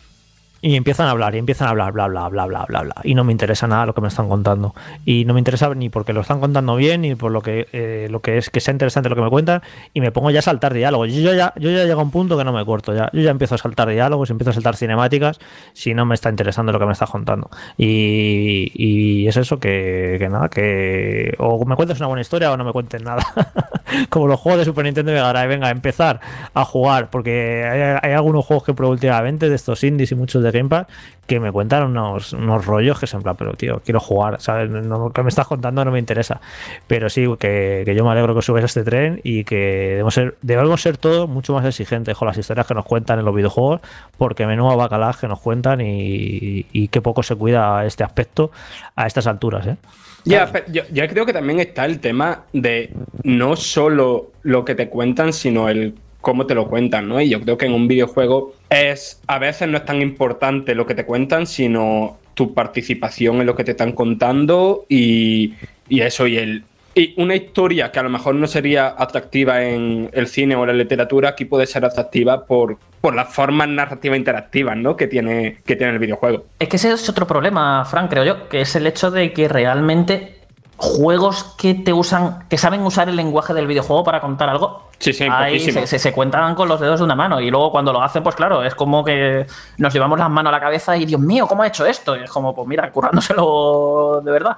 y empiezan a hablar, y empiezan a hablar, bla, bla, bla, bla, bla, bla. Y no me interesa nada lo que me están contando. Y no me interesa ni porque lo están contando bien, ni por lo que, eh, lo que es que sea interesante lo que me cuentan. Y me pongo ya a saltar diálogos. Yo ya, yo ya llego a un punto que no me corto ya. Yo ya empiezo a saltar diálogos, empiezo a saltar cinemáticas, si no me está interesando lo que me estás contando. Y, y es eso que, que, nada, que o me cuentes una buena historia o no me cuentes nada. Como los juegos de Super Nintendo de Garay, venga, empezar a jugar. Porque hay, hay algunos juegos que probé últimamente de estos indies y muchos de de que me cuentan unos, unos rollos que son en plan, pero tío, quiero jugar, ¿sabes? lo que me estás contando no me interesa. Pero sí, que, yo me alegro que subes a este tren y que debemos ser, debemos ser todos mucho más exigentes con las historias que nos cuentan en los videojuegos, porque menudo bacalás que nos cuentan y, y qué poco se cuida este aspecto a estas alturas, ¿eh? Ya, creo que también está el tema de no solo lo que te cuentan, sino el cómo te lo cuentan, ¿no? Y yo creo que en un videojuego es a veces no es tan importante lo que te cuentan, sino tu participación en lo que te están contando y, eso, y el, y una historia que a lo mejor no sería atractiva en el cine o la literatura, aquí puede ser atractiva por, por las formas narrativas interactivas ¿no? que, tiene, que tiene el videojuego. Es que ese es otro problema, Frank, creo yo, que es el hecho de que realmente juegos que te usan, que saben usar el lenguaje del videojuego para contar algo. Sí, sí, Ahí se, se, cuentan con los dedos de una mano. Y luego cuando lo hacen, pues claro, es como que nos llevamos las manos a la cabeza y Dios mío, ¿cómo ha hecho esto? Y es como, pues mira, currándoselo de verdad.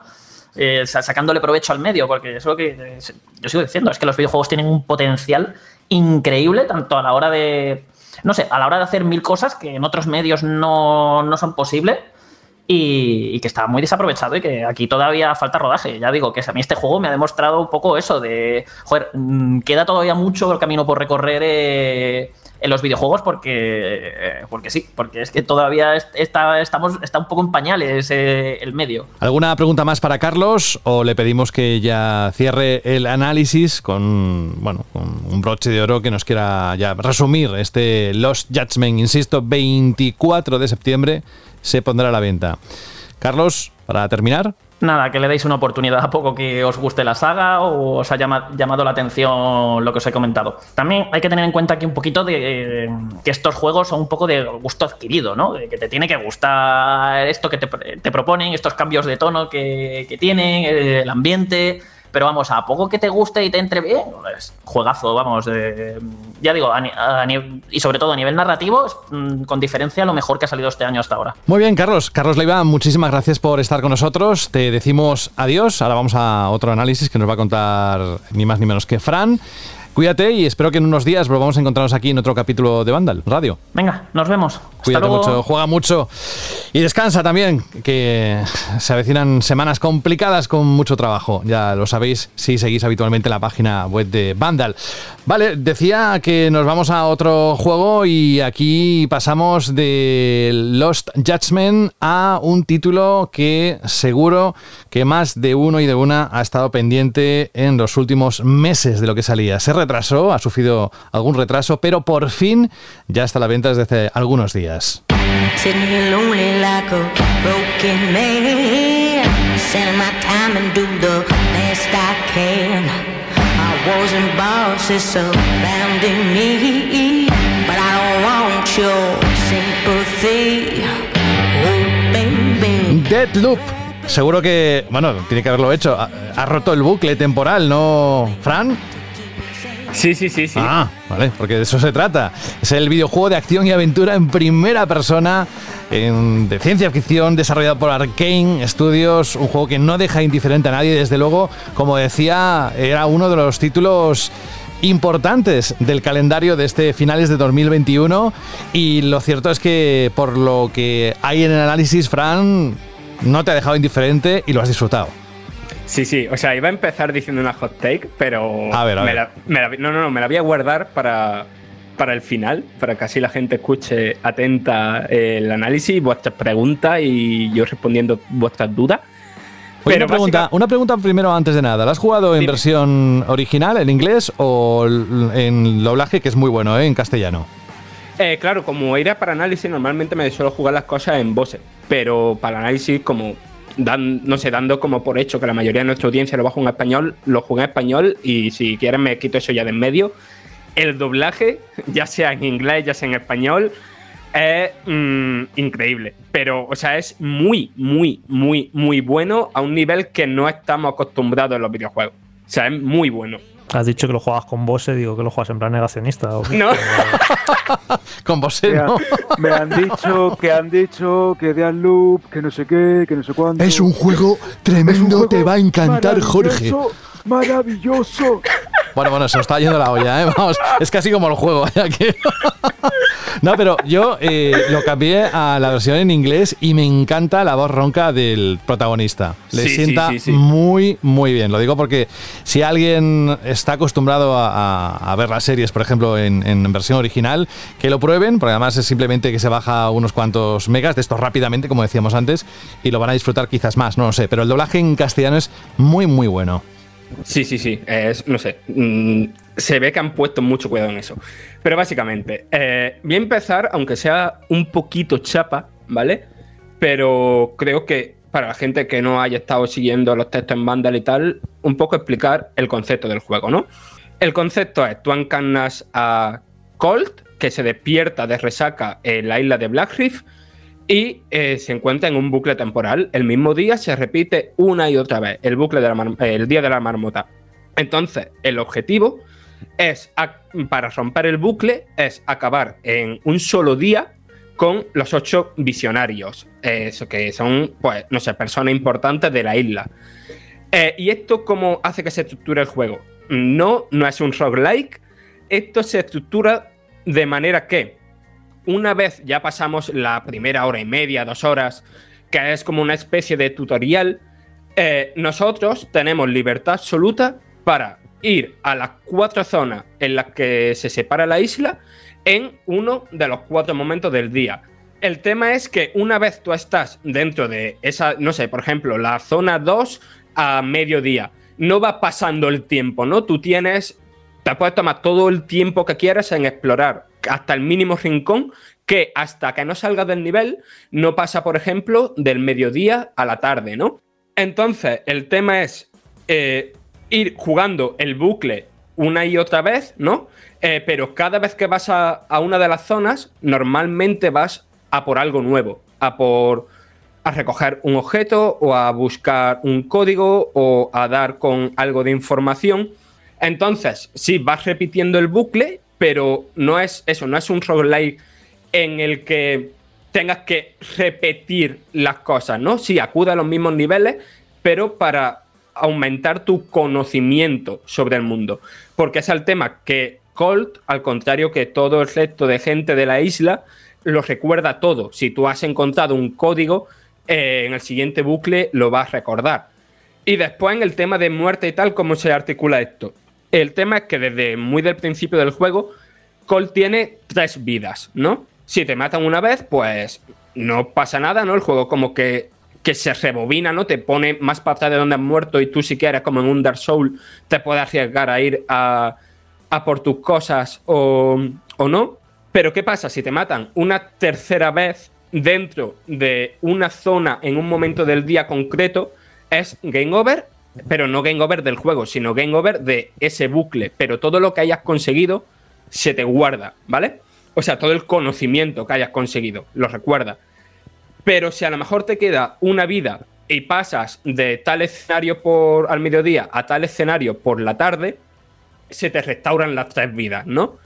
Eh, sacándole provecho al medio, porque eso es lo que yo sigo diciendo, es que los videojuegos tienen un potencial increíble, tanto a la hora de, no sé, a la hora de hacer mil cosas que en otros medios no, no son posibles y, que está muy desaprovechado y que aquí todavía falta rodaje. Ya digo que a mí este juego me ha demostrado un poco eso de, joder, mm, queda todavía mucho el camino por recorrer eh, en los videojuegos porque, eh, porque sí, porque es que todavía está, estamos, está un poco en pañales eh, el medio. ¿Alguna pregunta más para Carlos o le pedimos que ya cierre el análisis con, bueno, con un broche de oro que nos quiera ya resumir este Lost Judgment, insisto, 24 de septiembre se pondrá a la venta. Carlos, para terminar. Nada, que le deis una oportunidad a poco que os guste la saga o os haya llamado la atención lo que os he comentado. También hay que tener en cuenta aquí un poquito de eh, que estos juegos son un poco de gusto adquirido, ¿no? que te tiene que gustar esto que te, proponen, estos cambios de tono que, que tienen, el ambiente pero vamos, a poco que te guste y te entre bien, pues, juegazo, vamos. ya digo, y sobre todo a nivel narrativo, mm, con diferencia lo mejor que ha salido este año hasta ahora. Muy bien, Carlos. Carlos Leiva, muchísimas gracias por estar con nosotros. Te decimos adiós. Ahora vamos a otro análisis que nos va a contar ni más ni menos que Fran. Cuídate y espero que en unos días volvamos a encontrarnos aquí en otro capítulo de Vandal Radio. Venga, nos vemos. Cuídate mucho, juega mucho y descansa también, que se avecinan semanas complicadas con mucho trabajo. Ya lo sabéis si seguís habitualmente la página web de Vandal. Vale, decía que nos vamos a otro juego y aquí pasamos de Lost Judgment a un título que seguro que más de uno y de una ha estado pendiente en los últimos meses de lo que salía retrasó, ha sufrido algún retraso, pero por fin ya está a la venta desde hace algunos días. Deadloop seguro que, bueno, tiene que haberlo hecho. Ha, roto el bucle temporal, ¿no, Fran? Sí, sí, sí, sí. Ah, vale, porque de eso se trata. Es el videojuego de acción y aventura en primera persona de ciencia ficción desarrollado por Arkane Studios, un juego que no deja indiferente a nadie, desde luego, como decía, era uno de los títulos importantes del calendario de este finales de 2021 y lo cierto es que por lo que hay en el análisis, Fran, no te ha dejado indiferente y lo has disfrutado. Sí, sí, o sea, iba a empezar diciendo una hot take, pero a ver, a ver. no, no, no, me la voy a guardar para, para el final, para que así la gente escuche atenta el análisis, vuestras preguntas y yo respondiendo vuestras dudas una, pregunta, una pregunta primero antes de nada. ¿La has jugado en versión original, en inglés, o en doblaje, que es muy bueno, ¿eh? en castellano? Eh, claro, como era para análisis, normalmente me suelo jugar las cosas en voces. Pero para análisis, como no sé, dando como por hecho que la mayoría de nuestra audiencia lo bajo en español, lo jugué en español y si quieren me quito eso ya de en medio. El doblaje, ya sea en inglés, ya sea en español, es mm, increíble. Pero, o sea, es muy, muy, muy, muy bueno a un nivel que no estamos acostumbrados en los videojuegos. O sea, es muy bueno. Has dicho que lo juegas con Bose, digo que lo juegas en plan negacionista. No. con Bose, no. Me han dicho que han dicho que Loop, que no sé qué, que no sé cuándo. Es un juego tremendo, te va a encantar, Jorge. Maravilloso. Bueno, bueno, se nos está yendo la olla, ¿eh? Vamos, es casi como el juego. ¿eh? No, pero yo eh, lo cambié a la versión en inglés y me encanta la voz ronca del protagonista. Le sienta muy, muy bien. Lo digo porque si alguien está acostumbrado a, ver las series, por ejemplo, en, versión original, que lo prueben, porque además es simplemente que se baja unos cuantos megas de esto rápidamente, como decíamos antes, y lo van a disfrutar quizás más, no lo sé. Pero el doblaje en castellano es muy, muy bueno. Sí, sí, sí. No sé. Mm, se ve que han puesto mucho cuidado en eso. Pero básicamente, eh, voy a empezar, aunque sea un poquito chapa, ¿vale? Pero creo que para la gente que no haya estado siguiendo los textos en Vandal y tal, un poco explicar el concepto del juego, ¿no? El concepto es, tú encarnas a Colt, que se despierta de resaca en la isla de Black Reef, y eh, se encuentra en un bucle temporal. El mismo día se repite una y otra vez, el bucle del día de la marmota. Entonces, el objetivo es, para romper el bucle, es acabar en un solo día con los ocho visionarios, eso que son, pues, no sé, personas importantes de la isla. Eh, ¿Y esto cómo hace que se estructure el juego? No, no es un roguelike. Esto se estructura de manera que una vez ya pasamos la primera hora y media, dos horas, que es como una especie de tutorial, eh, nosotros tenemos libertad absoluta para ir a las cuatro zonas en las que se separa la isla en uno de los cuatro momentos del día. El tema es que una vez tú estás dentro de esa, no sé, por ejemplo, la zona 2 a mediodía, no va pasando el tiempo, ¿no? Tú tienes, te puedes tomar todo el tiempo que quieras en explorar hasta el mínimo rincón que hasta que no salga del nivel no pasa, por ejemplo, del mediodía a la tarde, ¿no? Entonces, el tema es eh, ir jugando el bucle una y otra vez, ¿no? Eh, pero cada vez que vas a, a, una de las zonas, normalmente vas a por algo nuevo, a por a recoger un objeto o a buscar un código o a dar con algo de información. Entonces, sí, vas repitiendo el bucle pero no es eso, no es un roguelike en el que tengas que repetir las cosas, ¿no? Sí, acude a los mismos niveles, pero para aumentar tu conocimiento sobre el mundo. Porque es el tema que Colt, al contrario que todo el resto de gente de la isla, lo recuerda todo. Si tú has encontrado un código, eh, en el siguiente bucle lo vas a recordar. Y después en el tema de muerte y tal, ¿cómo se articula esto? El tema es que desde muy del principio del juego, Colt tiene tres vidas, ¿no? Si te matan una vez, pues no pasa nada, ¿no? El juego como que, que se rebobina, ¿no? Te pone más para de donde has muerto y tú si quieres, como en un Dark Soul, te puedes arriesgar a ir a, a por tus cosas o, o no. Pero ¿qué pasa? Si te matan una tercera vez dentro de una zona en un momento del día concreto, es game over pero no game over del juego, sino game over de ese bucle. Pero todo lo que hayas conseguido se te guarda, ¿vale? O sea, todo el conocimiento que hayas conseguido, lo recuerda. Pero si a lo mejor te queda una vida y pasas de tal escenario por, al mediodía a tal escenario por la tarde, se te restauran las tres vidas, ¿no?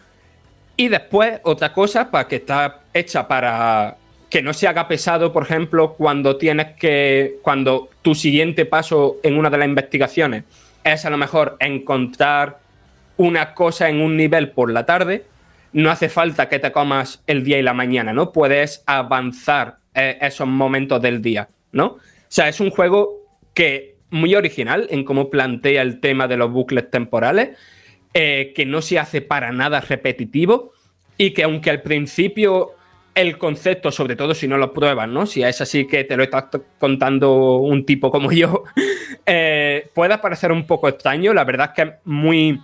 Y después, otra cosa para que está hecha para que no se haga pesado, por ejemplo, cuando tienes que. cuando tu siguiente paso en una de las investigaciones es a lo mejor encontrar una cosa en un nivel por la tarde, no hace falta que te comas el día y la mañana, ¿no? Puedes avanzar eh, esos momentos del día, ¿no? O sea, es un juego que muy original en cómo plantea el tema de los bucles temporales, eh, que no se hace para nada repetitivo y que aunque al principio el concepto, sobre todo si no lo pruebas, ¿no? Si es así que te lo está contando un tipo como yo, eh, pueda parecer un poco extraño, la verdad es que es muy,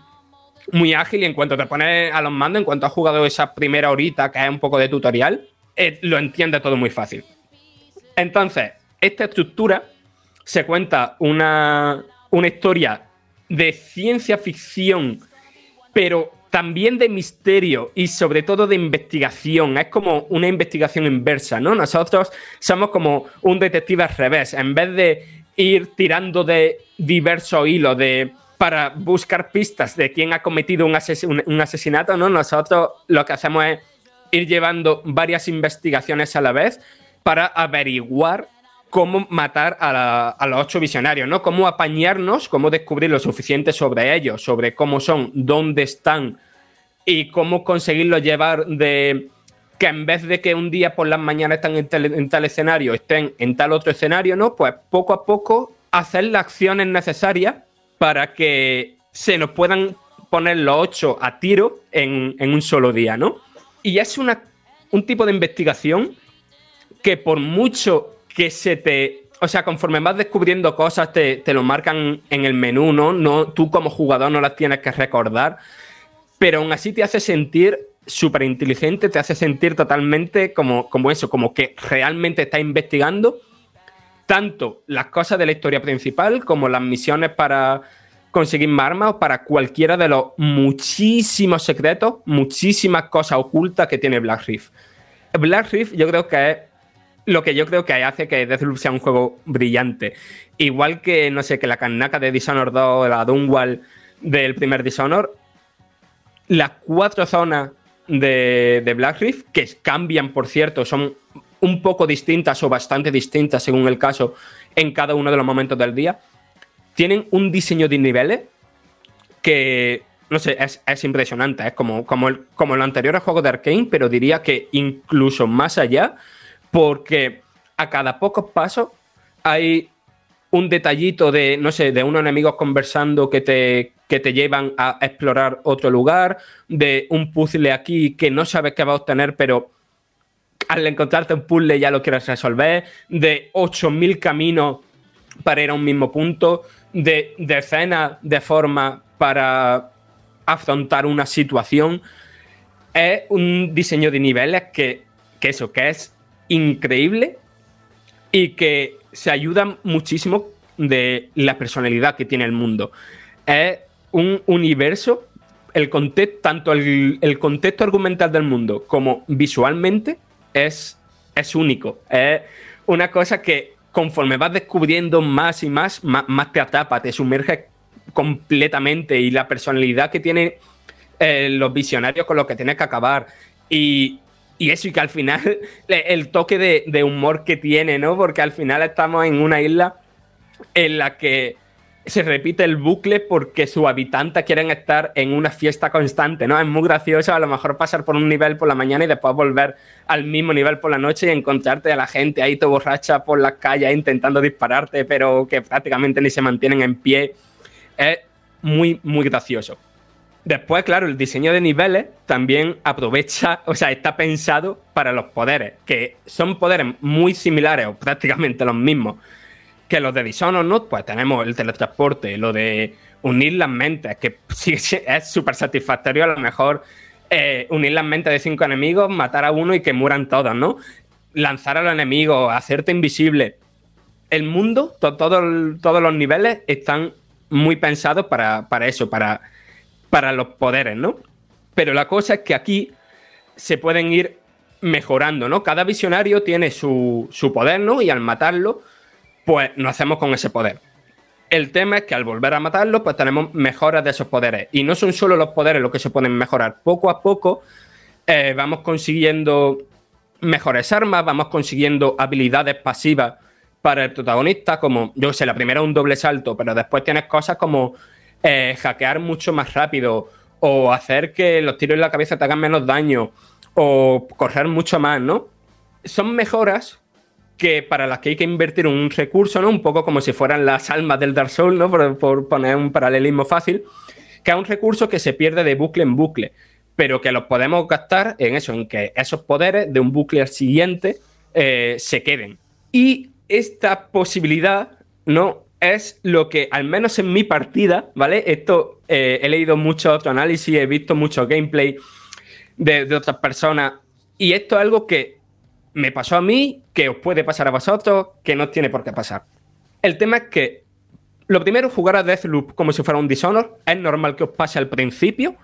muy ágil y en cuanto te pones a los mandos, en cuanto has jugado esa primera horita que es un poco de tutorial, eh, lo entiende todo muy fácil. Entonces, esta estructura se cuenta una, historia de ciencia ficción, pero también de misterio y sobre todo de investigación. Es como una investigación inversa, ¿no? Nosotros somos como un detective al revés. En vez de ir tirando de diversos hilos de para buscar pistas de quién ha cometido un, un, asesinato, ¿no? Nosotros lo que hacemos es ir llevando varias investigaciones a la vez para averiguar cómo matar a, los ocho visionarios, ¿no? Cómo apañarnos, cómo descubrir lo suficiente sobre ellos, sobre cómo son, dónde están y cómo conseguirlo llevar de que en vez de que un día por las mañanas están en, tal escenario, estén en tal otro escenario, ¿no? Pues poco a poco hacer las acciones necesarias para que se nos puedan poner los ocho a tiro en, un solo día, ¿no? Y es un tipo de investigación que por mucho que se te. O sea, conforme vas descubriendo cosas, te, lo marcan en el menú, ¿no? ¿no? Tú como jugador no las tienes que recordar, pero aún así te hace sentir súper inteligente, te hace sentir totalmente como, como eso, como que realmente estás investigando tanto las cosas de la historia principal como las misiones para conseguir más armas o para cualquiera de los muchísimos secretos, muchísimas cosas ocultas que tiene Black Rift. Black yo creo que es lo que yo creo que hace que Deathloop sea un juego brillante. Igual que, no sé, que la canaca de Dishonored 2, la Dunwall del primer Dishonored, las cuatro zonas de, de Black que cambian, por cierto, son un poco distintas o bastante distintas según el caso en cada uno de los momentos del día, tienen un diseño de niveles que, no sé, es, impresionante. Es como, como, el, como el anterior juego de Arkane, pero diría que incluso más allá, porque a cada pocos pasos hay un detallito de, no sé, de unos enemigos conversando que te, que te llevan a explorar otro lugar, de un puzzle aquí que no sabes qué va a obtener, pero al encontrarte un puzzle ya lo quieres resolver, de 8.000 caminos para ir a un mismo punto, de decenas de formas para afrontar una situación. Es un diseño de niveles que, que eso, que es increíble y que se ayuda muchísimo de la personalidad que tiene el mundo. Es un universo, el contexto, tanto el, contexto argumental del mundo como visualmente es, es único. Es una cosa que conforme vas descubriendo más y más, más, te atrapa, te sumerge completamente y la personalidad que tienen eh, los visionarios con los que tienes que acabar y, y eso, y que al final, el toque de, humor que tiene, ¿no? Porque al final estamos en una isla en la que se repite el bucle porque sus habitantes quieren estar en una fiesta constante, ¿no? Es muy gracioso a lo mejor pasar por un nivel por la mañana y después volver al mismo nivel por la noche y encontrarte a la gente ahí todo borracha por las calles intentando dispararte, pero que prácticamente ni se mantienen en pie. Es muy, muy gracioso. Después, claro, el diseño de niveles también aprovecha, o sea, está pensado para los poderes, que son poderes muy similares o prácticamente los mismos que los de Dishonored, ¿no? Pues tenemos el teletransporte, lo de unir las mentes, que sí, es súper satisfactorio a lo mejor eh, unir las mentes de cinco enemigos, matar a uno y que mueran todos, ¿no? Lanzar a los enemigos, hacerte invisible. El mundo, todos los niveles están muy pensados para, para eso, para para los poderes, ¿no? Pero la cosa es que aquí se pueden ir mejorando, ¿no? Cada visionario tiene su, poder, ¿no? Y al matarlo, pues nos hacemos con ese poder. El tema es que al volver a matarlo, pues tenemos mejoras de esos poderes. Y no son solo los poderes los que se pueden mejorar. Poco a poco eh, vamos consiguiendo mejores armas, vamos consiguiendo habilidades pasivas para el protagonista, como, yo sé, la primera un doble salto, pero después tienes cosas como eh, hackear mucho más rápido o hacer que los tiros en la cabeza te hagan menos daño o correr mucho más, ¿no? Son mejoras que para las que hay que invertir un recurso, ¿no? Un poco como si fueran las almas del Dark Souls, ¿no? Por, poner un paralelismo fácil, que es un recurso que se pierde de bucle en bucle, pero que los podemos gastar en eso, en que esos poderes de un bucle al siguiente eh, se queden. Y esta posibilidad, ¿no? Es lo que, al menos en mi partida, ¿vale? Esto eh, he leído mucho otro análisis, he visto mucho gameplay de, otras personas, y esto es algo que me pasó a mí, que os puede pasar a vosotros, que no tiene por qué pasar. El tema es que, lo primero, jugar a Deathloop como si fuera un Dishonor, es normal que os pase al principio,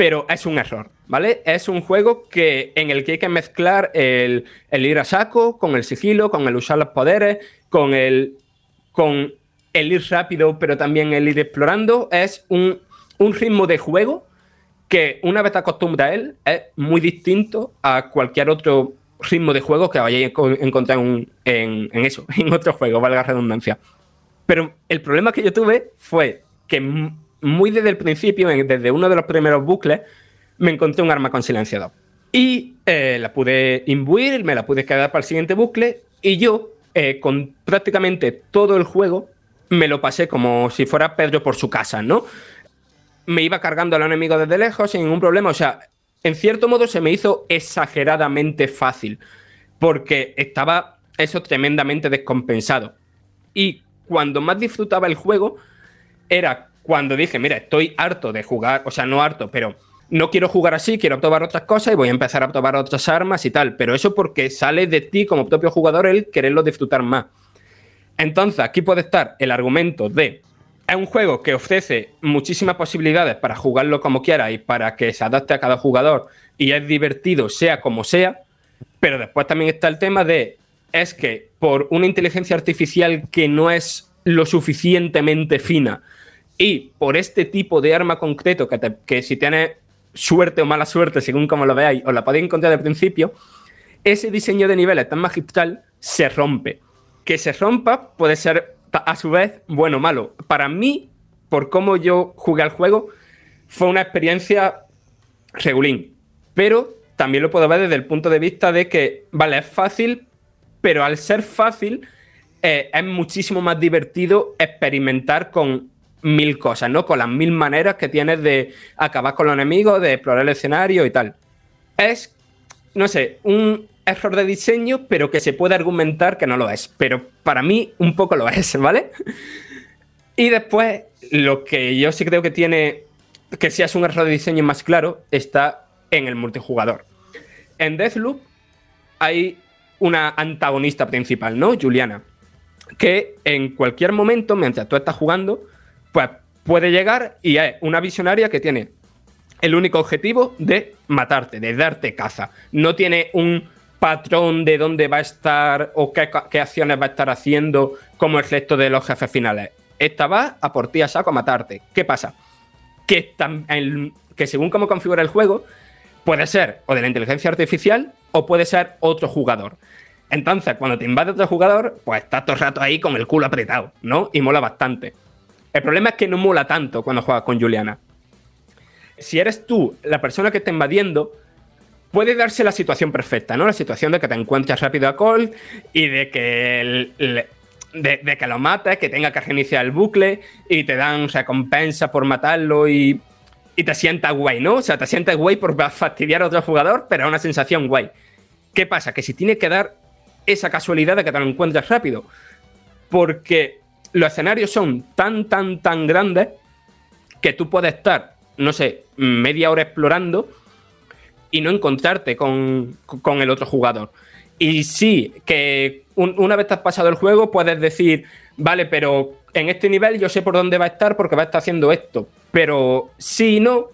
pero es un error, ¿vale? Es un juego que, en el que hay que mezclar el, ir a saco con el sigilo, con el usar los poderes, con el, el ir rápido, pero también el ir explorando. Es un, un ritmo de juego que una vez te acostumbras a él, es muy distinto a cualquier otro ritmo de juego que vayáis a encontrar en, eso, en otro juego, valga la redundancia. Pero el problema que yo tuve fue que muy desde el principio, desde uno de los primeros bucles, me encontré un arma con silenciador. Y eh, la pude imbuir, me la pude quedar para el siguiente bucle, y yo, eh, con prácticamente todo el juego, me lo pasé como si fuera Pedro por su casa, ¿no? Me iba cargando al enemigo desde lejos sin ningún problema. O sea, en cierto modo se me hizo exageradamente fácil, porque estaba eso tremendamente descompensado. Y cuando más disfrutaba el juego era cuando dije, mira, estoy harto de jugar, o sea, no harto, pero no quiero jugar así, quiero probar otras cosas y voy a empezar a probar otras armas y tal, pero eso porque sale de ti como propio jugador el quererlo disfrutar más. Entonces, aquí puede estar el argumento de es un juego que ofrece muchísimas posibilidades para jugarlo como quiera y para que se adapte a cada jugador y es divertido sea como sea, pero después también está el tema de es que por una inteligencia artificial que no es lo suficientemente fina y por este tipo de arma concreto que, que si tienes suerte o mala suerte, según como lo veáis, os la podéis encontrar de principio, ese diseño de niveles tan magistral se rompe. Que se rompa puede ser a su vez, bueno o malo. Para mí, por cómo yo jugué al juego, fue una experiencia regulín. Pero también lo puedo ver desde el punto de vista de que, vale, es fácil, pero al ser fácil, eh, es muchísimo más divertido experimentar con mil cosas, ¿no? Con las mil maneras que tienes de acabar con los enemigos, de explorar el escenario y tal. Es, no sé, un error de diseño, pero que se puede argumentar que no lo es. Pero para mí un poco lo es, ¿vale? Y después, lo que yo sí creo que tiene que si es un error de diseño más claro, está en el multijugador. En Deathloop hay una antagonista principal, ¿no? Juliana. Que en cualquier momento, mientras tú estás jugando, pues puede llegar y es una visionaria que tiene el único objetivo de matarte, de darte caza. No tiene un patrón de dónde va a estar o qué, acciones va a estar haciendo como el resto de los jefes finales. Esta va a por ti a saco a matarte. ¿Qué pasa? Que, que según cómo configura el juego, puede ser o de la inteligencia artificial o puede ser otro jugador. Entonces, cuando te invade otro jugador, pues estás todo el rato ahí con el culo apretado, ¿no? Y mola bastante. El problema es que no mola tanto cuando juegas con Juliana. Si eres tú la persona que está invadiendo, puede darse la situación perfecta, ¿no? La situación de que te encuentres rápido a Colt y de que, de, que lo mates, que tenga que reiniciar el bucle y te dan recompensa por matarlo y, y te sientas guay, ¿no? O sea, te sientas guay por fastidiar a otro jugador, pero es una sensación guay. ¿Qué pasa? Que si tienes que dar esa casualidad de que te lo encuentres rápido, porque los escenarios son tan, tan, tan grandes que tú puedes estar, no sé, media hora explorando y no encontrarte con, el otro jugador. Y sí, que una vez te has pasado el juego, puedes decir, vale, pero en este nivel yo sé por dónde va a estar porque va a estar haciendo esto. Pero sí y no,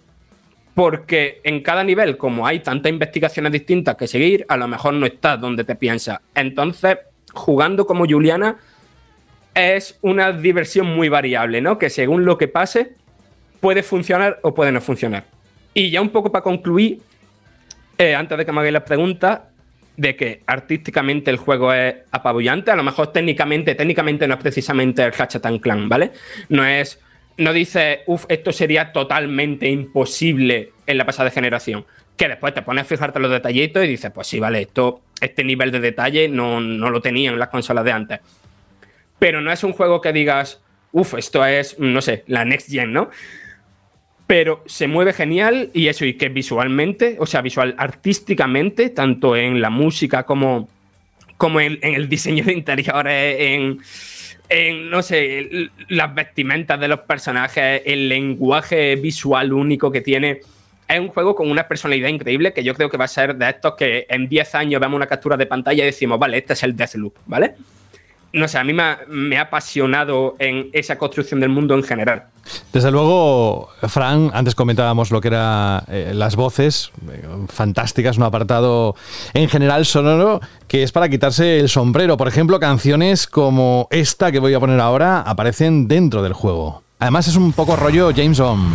porque en cada nivel, como hay tantas investigaciones distintas que seguir, a lo mejor no estás donde te piensas. Entonces, jugando como Juliana, es una diversión muy variable, ¿no? Que según lo que pase, puede funcionar o puede no funcionar. Y ya un poco para concluir, eh, antes de que me hagáis la pregunta, de que artísticamente el juego es apabullante, a lo mejor técnicamente, técnicamente no es precisamente el Hatchet Clan, ¿vale? No es, no dice, uff, esto sería totalmente imposible en la pasada generación. Que después te pones a fijarte los detallitos y dices, pues sí, vale, esto, este nivel de detalle no, no lo tenían en las consolas de antes. Pero no es un juego que digas, uff, esto es, no sé, la next gen, ¿no? pero se mueve genial y eso, y que visualmente, o sea, visual artísticamente, tanto en la música como, como en, el diseño de interiores, en, en, no sé, las vestimentas de los personajes, el lenguaje visual único que tiene. Es un juego con una personalidad increíble que yo creo que va a ser de estos que en 10 años vemos una captura de pantalla y decimos, vale, este es el Deathloop, ¿vale? No sé, a mí me ha, apasionado en esa construcción del mundo en general. Desde luego, Fran, antes comentábamos lo que eran eh, las voces, eh, fantásticas, un apartado en general sonoro que es para quitarse el sombrero. Por ejemplo, canciones como esta que voy a poner ahora aparecen dentro del juego. Además es un poco rollo James Bond.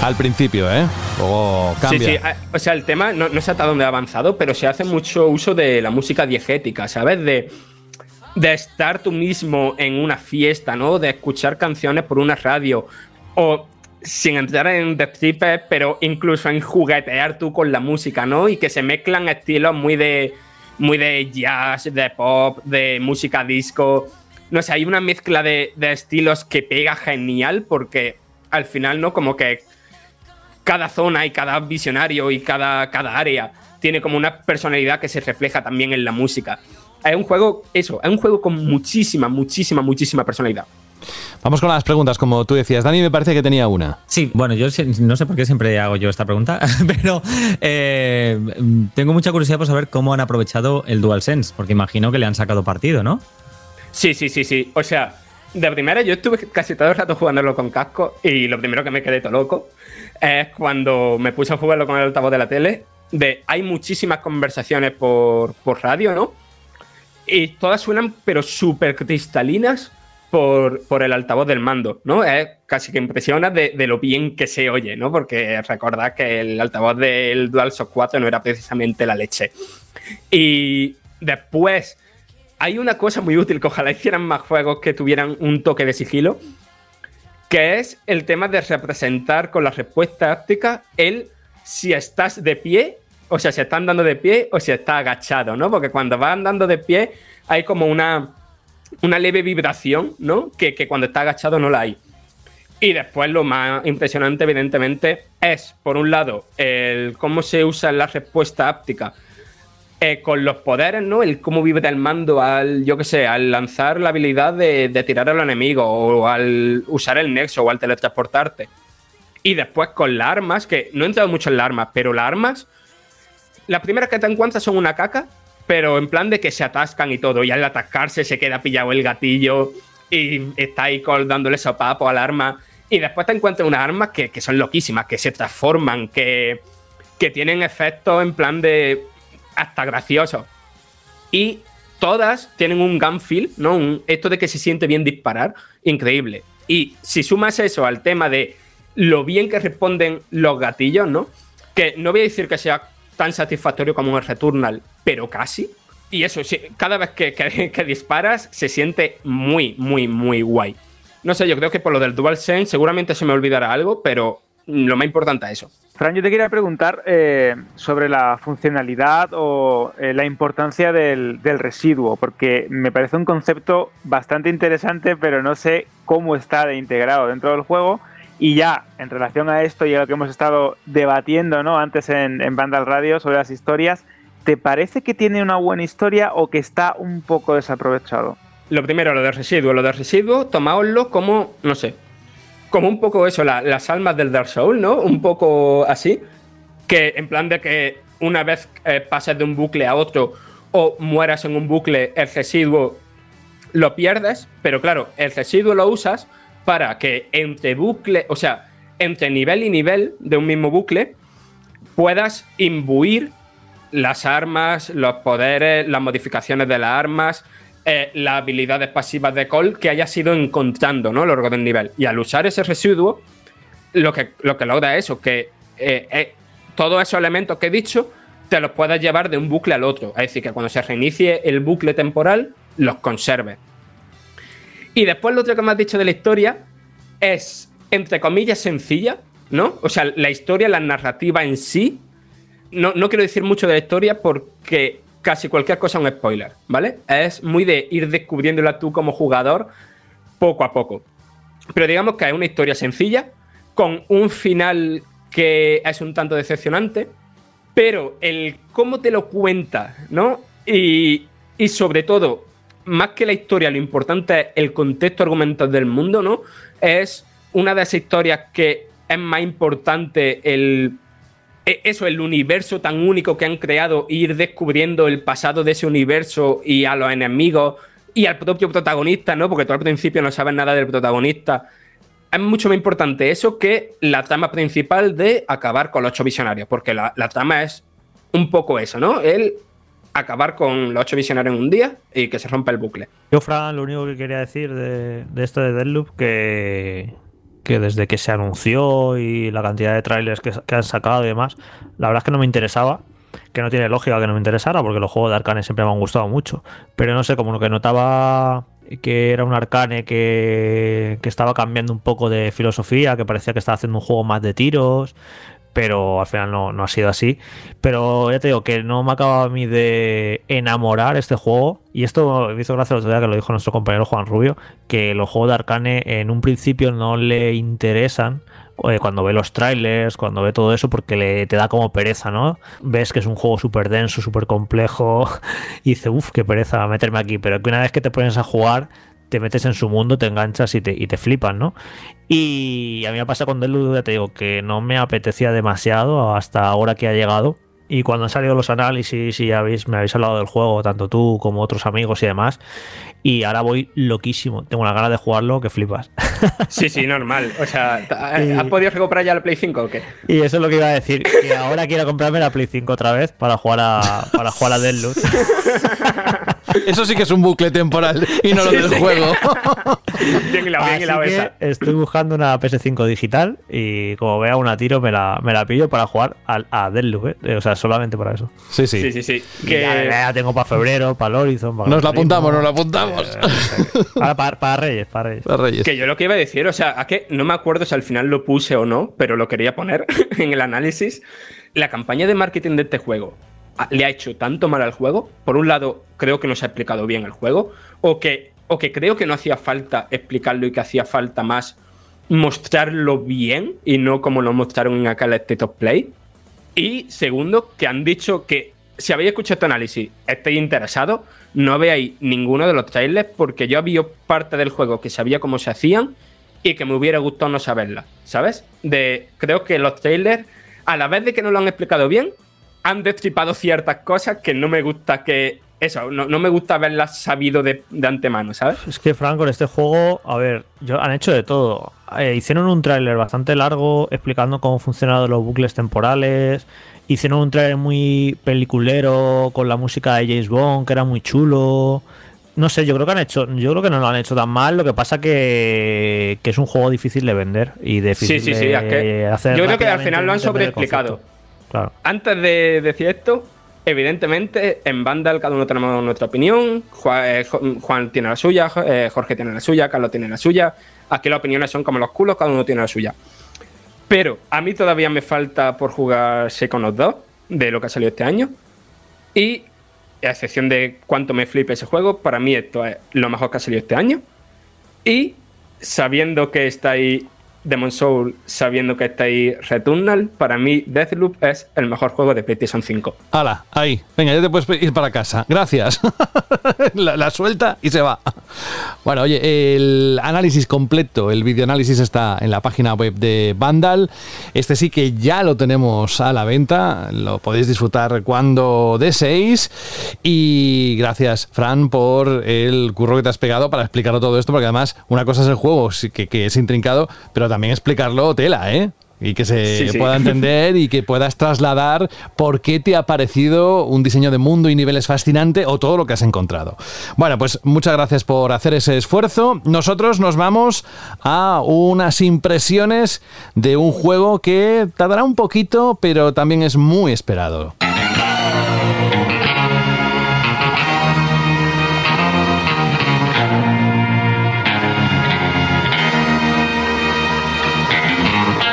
Al principio, ¿eh? Luego cambia. Sí, sí. Ah, o sea, el tema no, sé hasta dónde ha avanzado, pero se hace mucho uso de la música diegética, ¿sabes? De, de estar tú mismo en una fiesta, ¿no? De escuchar canciones por una radio. O sin entrar en destripes, pero incluso en juguetear tú con la música, ¿no? Y que se mezclan estilos muy de, muy de jazz, de pop, de música disco. No sé, hay una mezcla de, de estilos que pega genial porque al final, ¿no? Como que cada zona y cada visionario y cada, cada área tiene como una personalidad que se refleja también en la música. Es un juego, eso, es un juego con muchísima, muchísima, muchísima personalidad. Vamos con las preguntas, como tú decías. Dani me parece que tenía una. Sí, bueno, yo no sé por qué siempre hago yo esta pregunta, pero eh, tengo mucha curiosidad por saber cómo han aprovechado el DualSense, porque imagino que le han sacado partido, ¿no? Sí, sí, sí, sí. O sea, de primera yo estuve casi todo el rato jugándolo con casco y lo primero que me quedé todo loco es cuando me puse a jugarlo con el altavoz de la tele. De, hay muchísimas conversaciones por, radio, ¿no? Y todas suenan, pero súper cristalinas por, por, el altavoz del mando, ¿no? Es casi que impresiona de, lo bien que se oye, ¿no? Porque recordad que el altavoz del DualShock 4 no era precisamente la leche. Y después, hay una cosa muy útil que ojalá hicieran más juegos que tuvieran un toque de sigilo, que es el tema de representar con la respuesta áptica el si estás de pie, o sea, si estás andando de pie o si estás agachado, ¿no? Porque cuando vas andando de pie hay como una, una leve vibración, ¿no? Que, que cuando estás agachado no la hay. Y después lo más impresionante, evidentemente, es, por un lado, el cómo se usa la respuesta áptica eh, con los poderes, ¿no? El cómo vive el mando al, yo qué sé, al lanzar la habilidad de, tirar al enemigo o al usar el nexo o al teletransportarte. Y después con las armas, que no he entrado mucho en las armas, pero las armas, las primeras que te encuentras son una caca, pero en plan de que se atascan y todo. Y al atascarse se queda pillado el gatillo y está ahí dándole sopapo al arma. Y después te encuentras unas armas que, son loquísimas, que se transforman, que, que tienen efectos en plan de hasta gracioso. Y todas tienen un gun feel, ¿no? esto de que se siente bien disparar, increíble. Y si sumas eso al tema de lo bien que responden los gatillos, ¿no? Que no voy a decir que sea tan satisfactorio como un Returnal, pero casi. Y eso, cada vez que, que, disparas se siente muy, muy, muy guay. No sé, yo creo que por lo del DualSense seguramente se me olvidará algo, pero lo más importante es eso. Fran, yo te quería preguntar eh, sobre la funcionalidad o eh, la importancia del, residuo, porque me parece un concepto bastante interesante, pero no sé cómo está de integrado dentro del juego. Y ya, en relación a esto y a lo que hemos estado debatiendo ¿no? antes en, en Radio sobre las historias, ¿te parece que tiene una buena historia o que está un poco desaprovechado? Lo primero, lo del residuo. Lo del residuo, tomáoslo como, no sé, como un poco eso, las almas del Dark Soul, ¿no? Un poco así. Que en plan de que una vez eh, pases de un bucle a otro o mueras en un bucle, el residuo lo pierdes, pero claro, el residuo lo usas para que entre bucle, o sea, entre nivel y nivel de un mismo bucle, puedas imbuir las armas, los poderes, las modificaciones de las armas, eh, las habilidades pasivas de Cole que hayas ido encontrando ¿no? a lo largo del nivel. Y al usar ese residuo, lo que, lo que logra es eso, que eh, eh, todos esos elementos que he dicho te los puedas llevar de un bucle al otro. Es decir, que cuando se reinicie el bucle temporal, los conserves. Y después lo otro que me has dicho de la historia es, entre comillas, sencilla, ¿no? O sea, la historia, la narrativa en sí. No, no quiero decir mucho de la historia porque casi cualquier cosa un spoiler, ¿vale? Es muy de ir descubriéndola tú como jugador poco a poco. Pero digamos que es una historia sencilla, con un final que es un tanto decepcionante, pero el cómo te lo cuenta, ¿no? Y, y sobre todo, más que la historia, lo importante es el contexto argumental del mundo, ¿no? Es una de esas historias que es más importante el eso, el universo tan único que han creado, ir descubriendo el pasado de ese universo y a los enemigos y al propio protagonista, ¿no? Porque tú al principio no sabes nada del protagonista es mucho más importante eso que la trama principal de acabar con los ocho visionarios, porque la, trama es un poco eso, ¿no? El acabar con los ocho visionarios en un día y que se rompa el bucle. Yo, Fran, lo único que quería decir de, esto de Deadloop, que, que desde que se anunció y la cantidad de trailers que, que, han sacado y demás, la verdad es que no me interesaba, que no tiene lógica que no me interesara, porque los juegos de Arcane siempre me han gustado mucho, pero no sé, como lo que notaba que era un arcane que, estaba cambiando un poco de filosofía, que parecía que estaba haciendo un juego más de tiros, pero al final no, ha sido así. Pero ya te digo que no me acaba a mí de enamorar este juego. Y esto me hizo gracia el otro día que lo dijo nuestro compañero Juan Rubio, que los juegos de Arcane en un principio no le interesan cuando ve los trailers, cuando ve todo eso, porque le, te da como pereza, ¿no? Ves que es un juego súper denso, súper complejo, y dice, uff, qué pereza meterme aquí, pero que una vez que te pones a jugar, te metes en su mundo, te enganchas y te, y te flipan, ¿no? Y a mí me pasa con Deluxe, ya te digo, que no me apetecía demasiado hasta ahora que ha llegado. Y cuando han salido los análisis y habéis, me habéis hablado del juego, tanto tú como otros amigos y demás, y ahora voy loquísimo. Tengo la gana de jugarlo que flipas. Sí, sí, normal. O sea, ¿has podido recuperar ya la Play 5 o qué? Y eso es lo que iba a decir. Que ahora quiero comprarme la Play 5 otra vez para jugar a, para jugar a Deadloop. Eso sí que es un bucle temporal y no lo del juego. bien bien estoy buscando una PS5 digital y como vea una tiro me la, me la pillo para jugar a, a Deadloop. ¿eh? O sea, solamente para eso. Sí, sí. sí, sí, Que... Ya, tengo para febrero, para el Horizon. nos la apuntamos, nos la apuntamos. para, Reyes, para Reyes. Que yo lo que iba a decir, o sea, a que no me acuerdo si al final lo puse o no, pero lo quería poner en el análisis. La campaña de marketing de este juego le ha hecho tanto mal al juego. Por un lado, creo que no se ha explicado bien el juego, o que, o que creo que no hacía falta explicarlo y que hacía falta más mostrarlo bien y no como lo mostraron en la State of Play. Y segundo, que han dicho que si habéis escuchado este análisis, estéis interesados, no veáis ninguno de los trailers porque yo había parte del juego que sabía cómo se hacían y que me hubiera gustado no saberla, ¿sabes? De, creo que los trailers, a la vez de que no lo han explicado bien, han destripado ciertas cosas que no me gusta que... Eso, no, me gusta haberlas sabido de, antemano, ¿sabes? Es que, Frank, con este juego, a ver, yo, han hecho de todo. Eh, hicieron un tráiler bastante largo explicando cómo funcionan los bucles temporales. Hicieron un tráiler muy peliculero con la música de James Bond, que era muy chulo. No sé, yo creo que han hecho, yo creo que no lo han hecho tan mal. Lo que pasa que, que es un juego difícil de vender y difícil sí, sí, sí, de hacer. Yo creo que al final lo han sobreexplicado. Antes de decir esto, evidentemente en Vandal cada uno tenemos nuestra opinión. Eh, Juan, tiene la suya, eh, Jorge tiene la suya, Carlos tiene la suya. Aquí las opiniones son como los culos, cada uno tiene la suya. Pero a mí todavía me falta por jugar Psychonauts 2, de lo que ha salido este año. Y a excepción de cuánto me flipe ese juego, para mí esto es lo mejor que ha salido este año. Y sabiendo que está ahí Demon Soul sabiendo que está ahí Returnal, para mí Deathloop es el mejor juego de PlayStation 5. Hala, ahí. Venga, ya te puedes ir para casa. Gracias. la, suelta y se va. Bueno, oye, el análisis completo, el videoanálisis está en la página web de Vandal. Este sí que ya lo tenemos a la venta. Lo podéis disfrutar cuando deseéis. Y gracias, Fran, por el curro que te has pegado para explicarlo todo esto, porque además una cosa es el juego que, que es intrincado, pero también también explicarlo tela, ¿eh? y que se pueda entender y que puedas trasladar por qué te ha parecido un diseño de mundo y niveles fascinante o todo lo que has encontrado. Bueno, pues muchas gracias por hacer ese esfuerzo. Nosotros nos vamos a unas impresiones de un juego que tardará un poquito, pero también es muy esperado.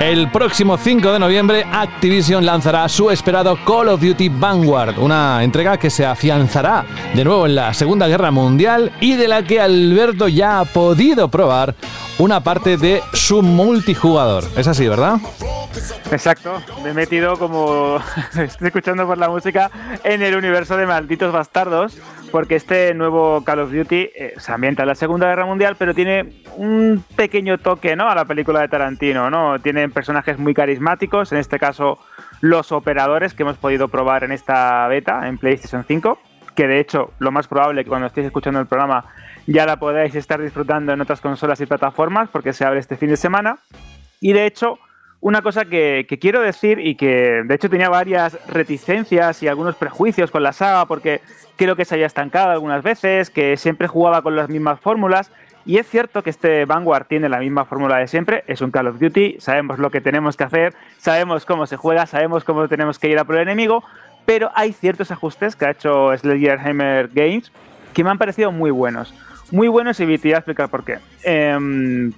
El próximo 5 de noviembre, Activision lanzará su esperado Call of Duty Vanguard, una entrega que se afianzará de nuevo en la Segunda Guerra Mundial y de la que Alberto ya ha podido probar una parte de su multijugador. Es así, ¿verdad? Exacto, me he metido como estoy escuchando por la música en el universo de malditos bastardos porque este nuevo Call of Duty eh, se ambienta en la Segunda Guerra Mundial, pero tiene un pequeño toque ¿no? a la película de Tarantino. ¿no? Tienen personajes muy carismáticos, en este caso los operadores que hemos podido probar en esta beta en PlayStation 5, que de hecho lo más probable que cuando estéis escuchando el programa ya la podáis estar disfrutando en otras consolas y plataformas porque se abre este fin de semana. Y de hecho una cosa que, quiero decir y que de hecho tenía varias reticencias y algunos prejuicios con la saga porque creo que se haya estancado algunas veces, que siempre jugaba con las mismas fórmulas. Y es cierto que este Vanguard tiene la misma fórmula de siempre, es un Call of Duty, sabemos lo que tenemos que hacer, sabemos cómo se juega, sabemos cómo tenemos que ir a por el enemigo, pero hay ciertos ajustes que ha hecho Sledgehammer Games que me han parecido muy buenos. Muy buenos y te voy a explicar por qué. Em,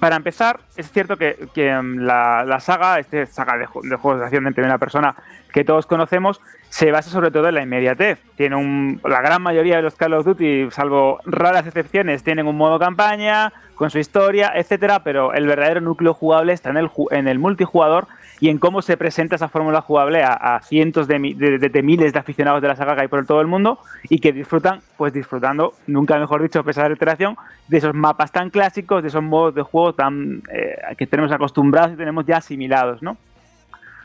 para empezar, es cierto que, mm, la, saga, esta saga de, juegos de acción en primera persona que todos conocemos, se basa sobre todo en la inmediatez. Tiene un, la gran mayoría de los Call of Duty, salvo raras excepciones, tienen un modo campaña, con su historia, etcétera, pero el verdadero núcleo jugable está en el, en el multijugador y en cómo se presenta esa fórmula jugable a, cientos de, miles de aficionados de la saga que hay por todo el mundo y que disfrutan, pues disfrutando, nunca mejor dicho, a pesar de la iteración, de esos mapas tan clásicos, de esos modos de juego tan eh, que tenemos acostumbrados y tenemos ya asimilados, ¿no?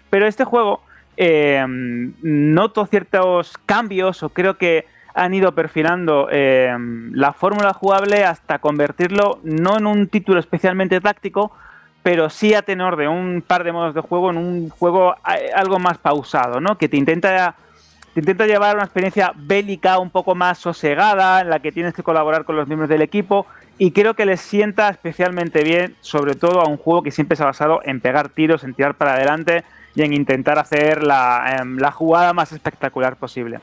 Pero este juego eh, noto ciertos cambios o creo que han ido perfilando eh, la fórmula jugable hasta convertirlo no en un título especialmente táctico, pero sí a tenor de un par de modos de juego en un juego eh, algo más pausado, ¿no? Que te intenta, te intenta llevar una experiencia bélica un poco más sosegada, en la que tienes que colaborar con los miembros del equipo, y creo que les sienta especialmente bien, sobre todo a un juego que siempre se ha basado en pegar tiros, en tirar para adelante y en intentar hacer la, em, la jugada más espectacular posible.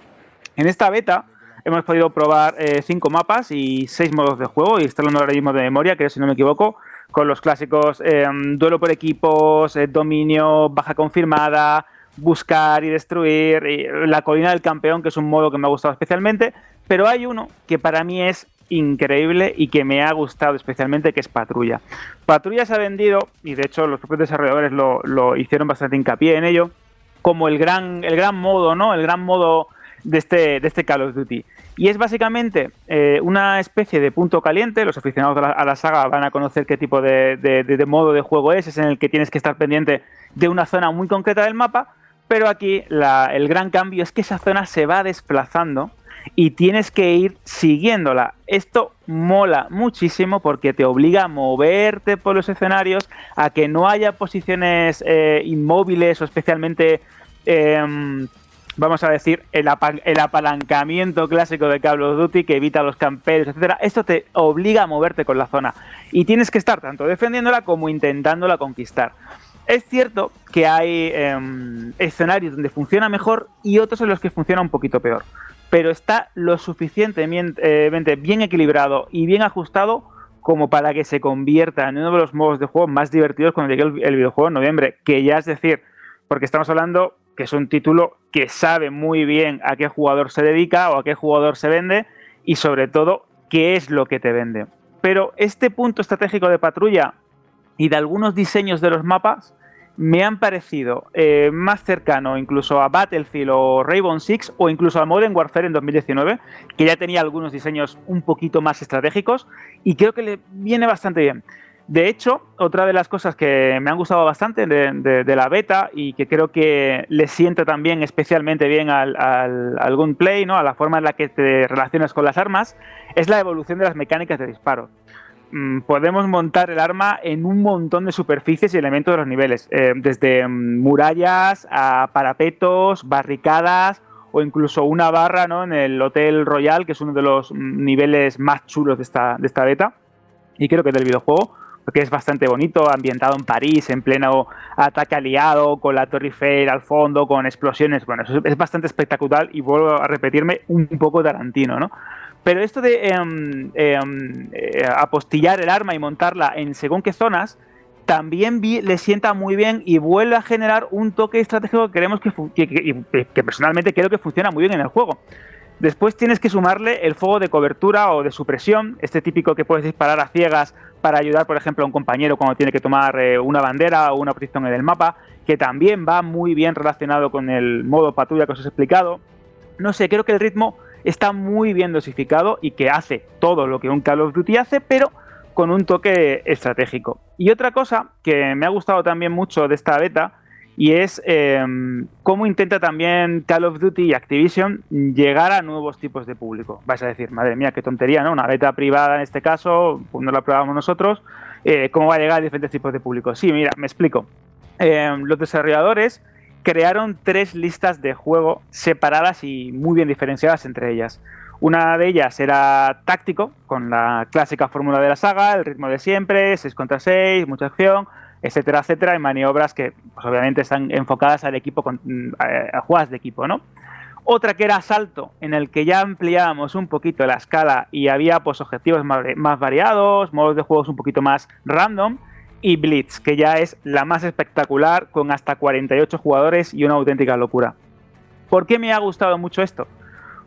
En esta beta hemos podido probar eh, cinco mapas y seis modos de juego, y estoy hablando ahora mismo de memoria, que si no me equivoco, con los clásicos em, duelo por equipos, eh, dominio, baja confirmada, buscar y destruir, la colina del campeón, que es un modo que me ha gustado especialmente, pero hay uno que para mí es increíble y que me ha gustado especialmente, que es Patrulla. Patrulla se ha vendido, y de hecho los propios desarrolladores lo, lo hicieron bastante hincapié en ello, como el gran, el gran modo, ¿no? El gran modo de este, de este Call of Duty. Y es básicamente eh, una especie de punto caliente. Los aficionados a la, saga van a conocer qué tipo de, modo de juego es. Es en el que tienes que estar pendiente de una zona muy concreta del mapa. Pero aquí el gran cambio es que esa zona se va desplazando y tienes que ir siguiéndola. Esto mola muchísimo porque te obliga a moverte por los escenarios, a que no haya posiciones eh, inmóviles o especialmente... Em, vamos a decir, el, apalancamiento clásico de Call of Duty que evita los camperos, etcétera. Esto te obliga a moverte con la zona y tienes que estar tanto defendiéndola como intentándola conquistar. Es cierto que hay em, escenarios donde funciona mejor y otros en los que funciona un poquito peor, pero está lo suficientemente bien equilibrado y bien ajustado como para que se convierta en uno de los modos de juego más divertidos cuando llegue el videojuego en noviembre, que ya es decir, porque estamos hablando que es un título que sabe muy bien a qué jugador se dedica o a qué jugador se vende y sobre todo qué es lo que te vende. Pero este punto estratégico de patrulla y de algunos diseños de los mapas me han parecido eh, más cercano incluso a Battlefield o Rainbow Six o incluso a Modern Warfare en 2019, que ya tenía algunos diseños un poquito más estratégicos y creo que le viene bastante bien. De hecho, otra de las cosas que me han gustado bastante de, la beta y que creo que le sienta también especialmente bien al, al, gunplay, ¿no? a la forma en la que te relacionas con las armas, es la evolución de las mecánicas de disparo. mm, podemos montar el arma en un montón de superficies y elementos de los niveles, eh, desde mm, murallas a parapetos, barricadas o incluso una barra ¿no? en el Hotel Royal, que es uno de los mm, niveles más chulos de esta, de esta beta, y creo que del videojuego, porque es bastante bonito, ambientado en París, en pleno ataque aliado, con la Torre Eiffel al fondo, con explosiones. Bueno, es bastante espectacular y vuelvo a repetirme un poco Tarantino, ¿no? Pero esto de em, em, eh, apostillar el arma y montarla en según qué zonas, también le sienta muy bien y vuelve a generar un toque estratégico que queremos que, que, personalmente creo que funciona muy bien en el juego. Después tienes que sumarle el fuego de cobertura o de supresión, este típico que puedes disparar a ciegas para ayudar, por ejemplo, a un compañero cuando tiene que tomar eh, una bandera o una posición en el mapa, que también va muy bien relacionado con el modo patrulla que os he explicado. No sé, creo que el ritmo está muy bien dosificado y que hace todo lo que un Call of Duty hace, pero con un toque estratégico. Y otra cosa que me ha gustado también mucho de esta beta y es em, cómo intenta también Call of Duty y Activision llegar a nuevos tipos de público. Vais a decir, madre mía, qué tontería, ¿no? Una beta privada en este caso, pues no la probamos nosotros, eh, ¿cómo va a llegar a diferentes tipos de público? Sí, mira, me explico. Em, los desarrolladores crearon tres listas de juego separadas y muy bien diferenciadas entre ellas. Una de ellas era táctico, con la clásica fórmula de la saga, el ritmo de siempre, 6 contra 6, mucha acción, etcétera, etcétera, y maniobras que pues, obviamente están enfocadas al equipo, con, mm, a, jugadas de equipo, ¿no? Otra que era asalto, en el que ya ampliábamos un poquito la escala y había pues, objetivos más, más variados, modos de juegos un poquito más random, y Blitz, que ya es la más espectacular, con hasta 48 jugadores y una auténtica locura. ¿Por qué me ha gustado mucho esto?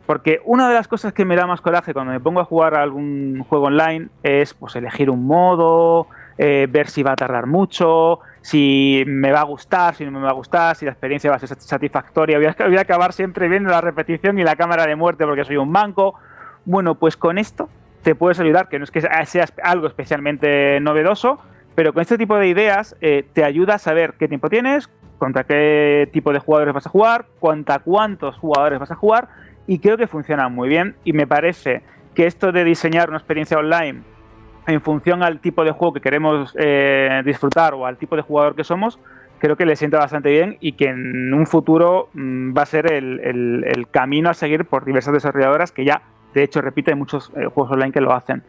Porque una de las cosas que me da más coraje cuando me pongo a jugar a algún juego online es pues elegir un modo, eh, ver si va a tardar mucho, si me va a gustar, si no me va a gustar, si la experiencia va a ser satisfactoria. Voy a, a acabar siempre viendo la repetición y la cámara de muerte porque soy un banco. Bueno, pues con esto te puedes ayudar, que no es que sea algo especialmente novedoso, pero con este tipo de ideas eh, te ayuda a saber qué tiempo tienes, contra qué tipo de jugadores vas a jugar, contra cuántos jugadores vas a jugar y creo que funciona muy bien y me parece que esto de diseñar una experiencia online en función al tipo de juego que queremos eh, disfrutar o al tipo de jugador que somos, creo que le sienta bastante bien y que en un futuro mm, va a ser el, camino a seguir por diversas desarrolladoras que ya de hecho, repito, muchos eh, juegos online que lo hacen.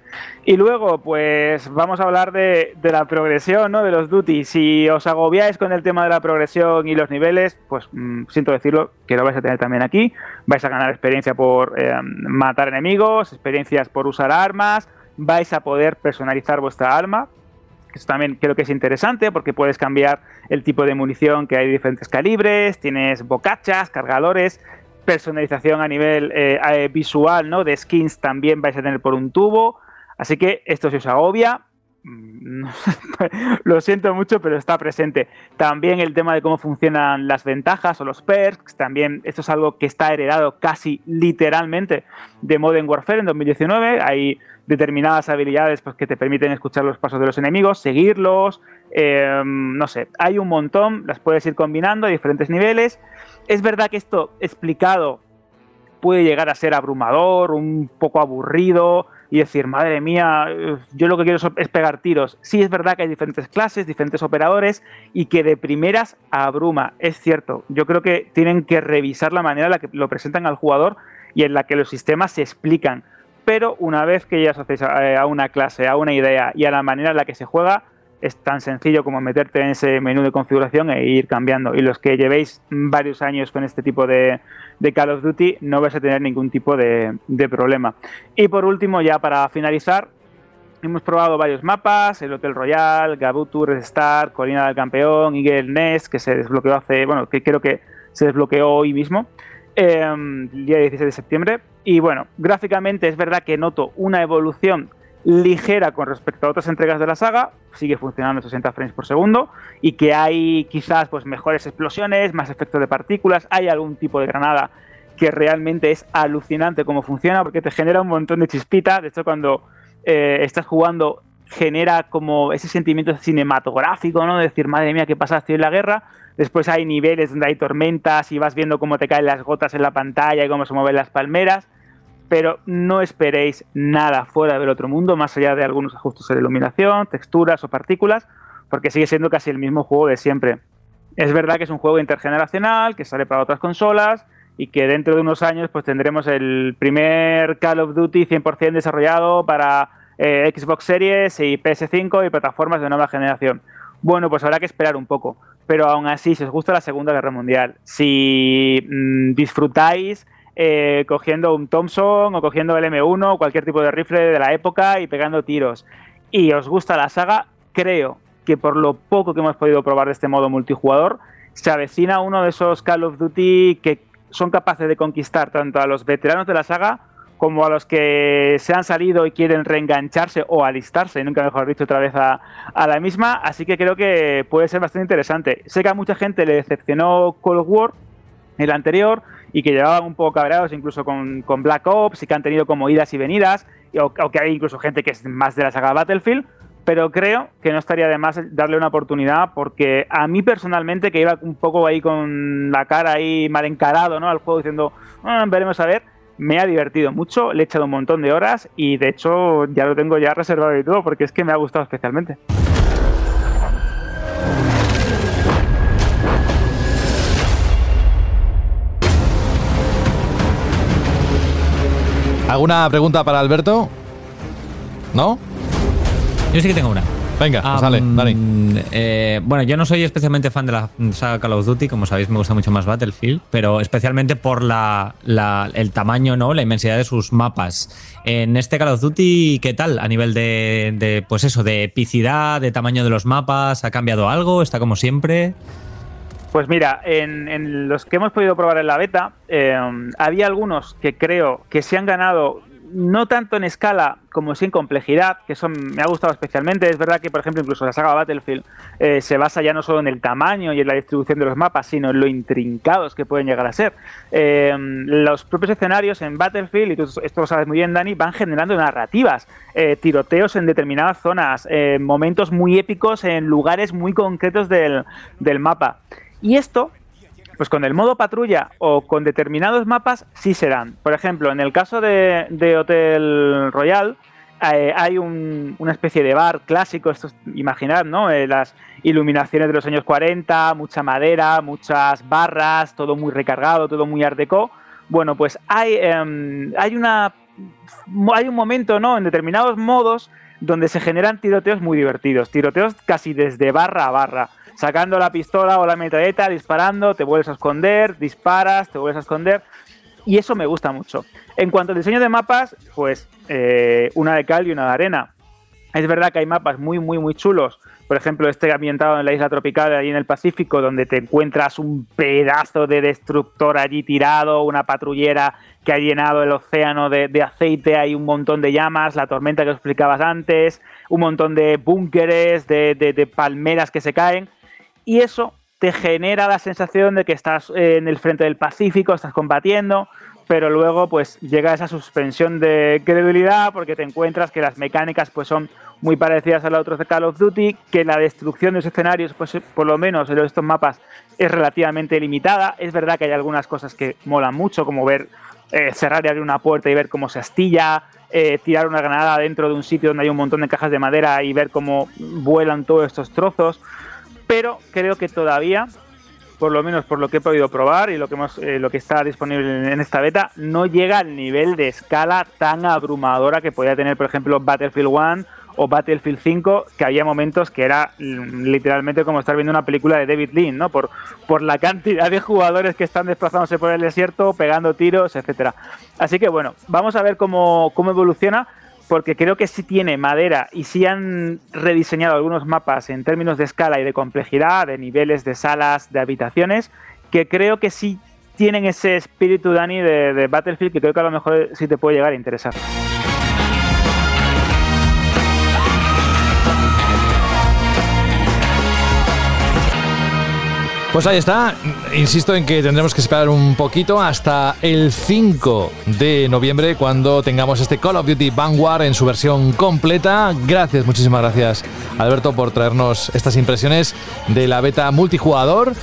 Y luego, pues vamos a hablar de, la progresión, ¿no? De los duty. Si os agobiáis con el tema de la progresión y los niveles, pues mm, siento decirlo, que lo vais a tener también aquí. Vais a ganar experiencia por eh, matar enemigos, experiencias por usar armas, vais a poder personalizar vuestra arma. Esto también creo que es interesante porque puedes cambiar el tipo de munición que hay de diferentes calibres, tienes bocachas, cargadores, personalización a nivel eh, eh, visual, ¿no? De skins también vais a tener por un tubo. Así que esto se os agobia. Mm, lo siento mucho, pero está presente. También el tema de cómo funcionan las ventajas o los perks. También esto es algo que está heredado casi literalmente de Modern Warfare en 2019. Hay determinadas habilidades pues, que te permiten escuchar los pasos de los enemigos, seguirlos. Eh, no sé, hay un montón. Las puedes ir combinando a diferentes niveles. Es verdad que esto explicado puede llegar a ser abrumador, un poco aburrido y decir, madre mía, yo lo que quiero es pegar tiros. Sí es verdad que hay diferentes clases, diferentes operadores y que de primeras abruma, es cierto. Yo creo que tienen que revisar la manera en la que lo presentan al jugador y en la que los sistemas se explican. Pero una vez que ya asociáis a una clase, a una idea y a la manera en la que se juega, es tan sencillo como meterte en ese menú de configuración e ir cambiando. Y los que llevéis varios años con este tipo de, Call of Duty no vais a tener ningún tipo de, problema. Y por último, ya para finalizar, hemos probado varios mapas, el Hotel Royal, Gabutu, Star, Colina del Campeón, Eagle Nest, que se desbloqueó hace, bueno, que creo que se desbloqueó hoy mismo. Em, el día 16 de septiembre. Y bueno, gráficamente es verdad que noto una evolución ligera con respecto a otras entregas de la saga, sigue funcionando a 60 frames por segundo y que hay quizás pues mejores explosiones, más efectos de partículas, hay algún tipo de granada que realmente es alucinante cómo funciona porque te genera un montón de chispita, de hecho cuando eh, estás jugando genera como ese sentimiento cinematográfico, ¿no? De decir, madre mía, ¿qué pasa? Estoy en la guerra. Después hay niveles donde hay tormentas y vas viendo cómo te caen las gotas en la pantalla y cómo se mueven las palmeras pero no esperéis nada fuera del otro mundo, más allá de algunos ajustes de iluminación, texturas o partículas, porque sigue siendo casi el mismo juego de siempre. Es verdad que es un juego intergeneracional, que sale para otras consolas y que dentro de unos años pues tendremos el primer Call of Duty 100% desarrollado para eh, Xbox Series y PS5 y plataformas de nueva generación. Bueno, pues habrá que esperar un poco, pero aún así, si os gusta la Segunda Guerra Mundial, si mm, disfrutáis eh, cogiendo un Thompson o cogiendo el M1 o cualquier tipo de rifle de la época y pegando tiros. Y os gusta la saga, creo que por lo poco que hemos podido probar de este modo multijugador, se avecina uno de esos Call of Duty que son capaces de conquistar tanto a los veteranos de la saga como a los que se han salido y quieren reengancharse o alistarse, nunca mejor dicho, otra vez a, a, la misma. Así que creo que puede ser bastante interesante. Sé que a mucha gente le decepcionó of War, el anterior, y que llevaban un poco cabreados incluso con, con Black Ops y que han tenido como idas y venidas, o, que hay incluso gente que es más de la saga Battlefield, pero creo que no estaría de más darle una oportunidad porque a mí personalmente, que iba un poco ahí con la cara ahí mal encarado ¿no? al juego diciendo, ah, veremos a ver, me ha divertido mucho, le he echado un montón de horas y de hecho ya lo tengo ya reservado y todo porque es que me ha gustado especialmente. ¿Alguna pregunta para Alberto? ¿No? Yo sí que tengo una. Venga, pues dale, dale. Eh, bueno, yo no soy especialmente fan de la saga Call of Duty, como sabéis me gusta mucho más Battlefield, pero especialmente por la, el tamaño, ¿no? La inmensidad de sus mapas. En este Call of Duty, ¿qué tal? A nivel de, pues eso, de epicidad, de tamaño de los mapas, ¿ha cambiado algo? ¿Está como siempre? Pues mira, en, los que hemos podido probar en la beta, eh, había algunos que creo que se han ganado no tanto en escala como sí en complejidad, que eso me ha gustado especialmente. Es verdad que, por ejemplo, incluso la saga Battlefield eh, se basa ya no solo en el tamaño y en la distribución de los mapas, sino en lo intrincados que pueden llegar a ser. Eh, los propios escenarios en Battlefield, y tú esto lo sabes muy bien, Dani, van generando narrativas, tiroteos en determinadas zonas, momentos muy épicos en lugares muy concretos del, del mapa. Y esto, pues con el modo patrulla o con determinados mapas, sí serán. Por ejemplo, en el caso de, Hotel Royal, eh, hay una especie de bar clásico, esto imaginad, ¿no? Eh, las iluminaciones de los años 40, mucha madera, muchas barras, todo muy recargado, todo muy art deco. Bueno, pues hay, em, hay, una, hay un momento, ¿no? En determinados modos donde se generan tiroteos muy divertidos, tiroteos casi desde barra a barra sacando la pistola o la metralleta, disparando, te vuelves a esconder, disparas, te vuelves a esconder. Y eso me gusta mucho. En cuanto al diseño de mapas, pues eh, una de cal y una de arena. Es verdad que hay mapas muy, muy, muy chulos. Por ejemplo, este ambientado en la isla tropical, ahí en el Pacífico, donde te encuentras un pedazo de destructor allí tirado, una patrullera que ha llenado el océano de, aceite, hay un montón de llamas, la tormenta que explicabas antes, un montón de búnkeres, de palmeras que se caen y eso te genera la sensación de que estás eh, en el frente del Pacífico, estás combatiendo, pero luego pues llega esa suspensión de credibilidad porque te encuentras que las mecánicas pues son muy parecidas a las otras de Call of Duty, que la destrucción de los escenarios pues por lo menos en estos mapas es relativamente limitada. Es verdad que hay algunas cosas que molan mucho, como ver eh, cerrar y abrir una puerta y ver cómo se astilla, eh, tirar una granada dentro de un sitio donde hay un montón de cajas de madera y ver cómo vuelan todos estos trozos pero creo que todavía, por lo menos por lo que he podido probar y lo que, hemos, eh, lo que está disponible en esta beta, no llega al nivel de escala tan abrumadora que podía tener, por ejemplo, Battlefield 1 o Battlefield 5, que había momentos que era mm, literalmente como estar viendo una película de David Lean, ¿no? Por, por la cantidad de jugadores que están desplazándose por el desierto, pegando tiros, etcétera. Así que bueno, vamos a ver cómo, cómo evoluciona porque creo que sí tiene madera y sí han rediseñado algunos mapas en términos de escala y de complejidad, de niveles de salas, de habitaciones, que creo que sí tienen ese espíritu, Dani, de, Battlefield que creo que a lo mejor sí te puede llegar a interesar. Pues ahí está. Insisto en que tendremos que esperar un poquito hasta el 5 de noviembre cuando tengamos este Call of Duty Vanguard en su versión completa. Gracias, muchísimas gracias Alberto por traernos estas impresiones de la beta multijugador.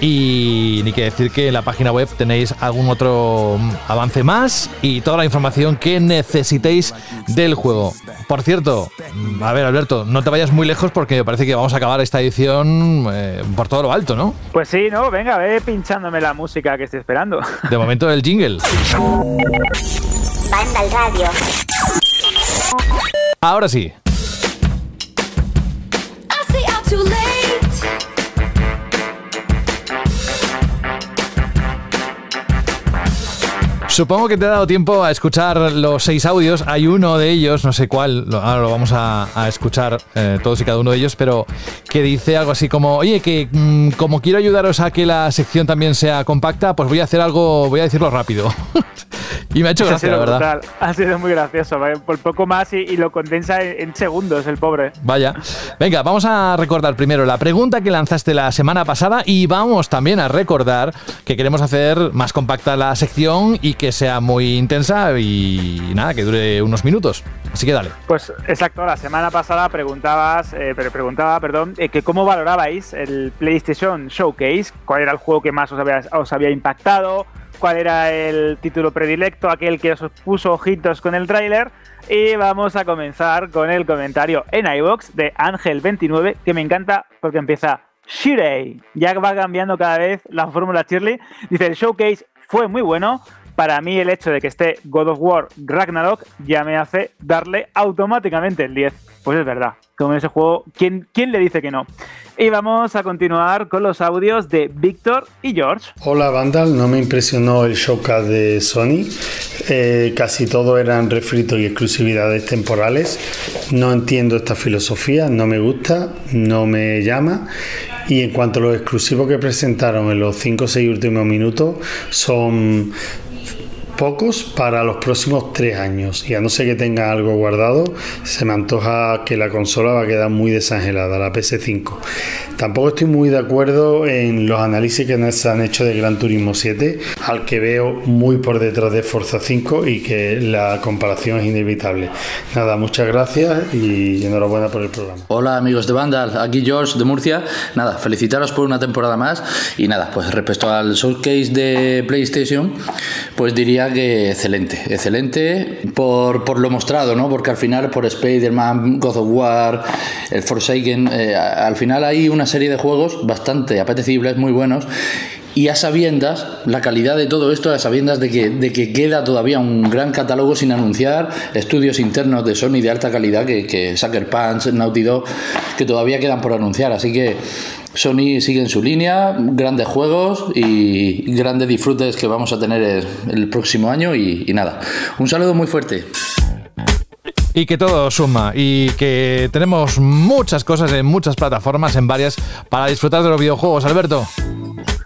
Y ni que decir que en la página web tenéis algún otro avance más y toda la información que necesitéis del juego. Por cierto, a ver Alberto, no te vayas muy lejos porque me parece que vamos a acabar esta edición eh, por todo lo alto, ¿no? Pues sí, no, venga, ve pinchándome la música que estoy esperando. De momento el jingle. Banda al radio. Ahora sí. Supongo que te ha dado tiempo a escuchar los seis audios. Hay uno de ellos, no sé cuál, ahora lo vamos a, escuchar eh, todos y cada uno de ellos, pero que dice algo así como, oye, que mm, como quiero ayudaros a que la sección también sea compacta, pues voy a hacer algo, voy a decirlo rápido. y me ha hecho gracia, la verdad. Ha sido muy gracioso, por poco más y, lo condensa en, segundos el pobre. Vaya. Venga, vamos a recordar primero la pregunta que lanzaste la semana pasada y vamos también a recordar que queremos hacer más compacta la sección y que sea muy intensa y nada, que dure unos minutos. Así que dale. Pues exacto, la semana pasada preguntabas, eh, preguntaba, perdón, eh, que cómo valorabais el PlayStation Showcase, cuál era el juego que más os había, os había impactado, cuál era el título predilecto, aquel que os puso ojitos con el tráiler. Y vamos a comenzar con el comentario en iBox de Ángel29, que me encanta porque empieza Shirei. Ya va cambiando cada vez la fórmula Shirley. Dice: el showcase fue muy bueno, para mí el hecho de que esté God of War Ragnarok ya me hace darle automáticamente el 10. Pues es verdad, como en ese juego, ¿quién, ¿quién le dice que no? Y vamos a continuar con los audios de Víctor y George. Hola Vandal, no me impresionó el showcase de Sony. Eh, casi todo eran refritos y exclusividades temporales. No entiendo esta filosofía, no me gusta, no me llama. Y en cuanto a los exclusivos que presentaron en los 5 o 6 últimos minutos, son pocos para los próximos tres años. Y a no ser que tenga algo guardado, se me antoja que la consola va a quedar muy desangelada, la PS5. Tampoco estoy muy de acuerdo en los análisis que se han hecho de Gran Turismo 7, al que veo muy por detrás de Forza 5 y que la comparación es inevitable. Nada, muchas gracias y enhorabuena por el programa. Hola amigos de Vandal, aquí George de Murcia. Nada, felicitaros por una temporada más y nada, pues respecto al showcase de PlayStation, pues diría que excelente, excelente por, por, lo mostrado, ¿no? Porque al final, por Spider-Man, God of War, el Forsaken, eh, al final hay una serie de juegos bastante apetecibles, muy buenos. Y a sabiendas, la calidad de todo esto, a sabiendas de que, de que queda todavía un gran catálogo sin anunciar, estudios internos de Sony de alta calidad, que, que Sucker Punch, Naughty Dog, que todavía quedan por anunciar. Así que Sony sigue en su línea, grandes juegos y grandes disfrutes que vamos a tener el, próximo año y, y nada. Un saludo muy fuerte. Y que todo suma y que tenemos muchas cosas en muchas plataformas, en varias, para disfrutar de los videojuegos, Alberto.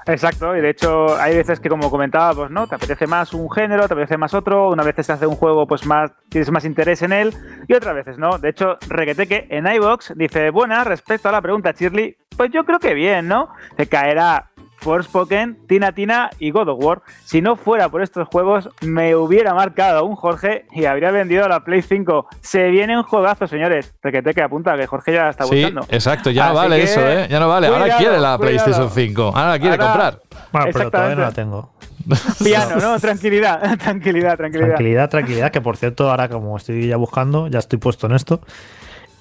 Exacto, y de hecho hay veces que como comentaba, pues no, te apetece más un género, te apetece más otro, una vez se hace un juego, pues más tienes más interés en él, y otras veces no. De hecho, Regueteque en iBox dice, buena, respecto a la pregunta, Shirley, pues yo creo que bien, ¿no? Se caerá Forspoken, Tina Tina y God of War. Si no fuera por estos juegos, me hubiera marcado un Jorge y habría vendido la Play 5. Se viene un juegazo, señores. Requete que apunta, que Jorge ya está sí, buscando. Exacto, ya no vale eso, ¿eh? Ya no vale. Ahora quiere la PlayStation 5. Ahora la quiere comprar. Bueno, pero todavía no la tengo. Piano, ¿no? Tranquilidad, tranquilidad, tranquilidad. Tranquilidad, tranquilidad. Que por cierto, ahora como estoy ya buscando, ya estoy puesto en esto.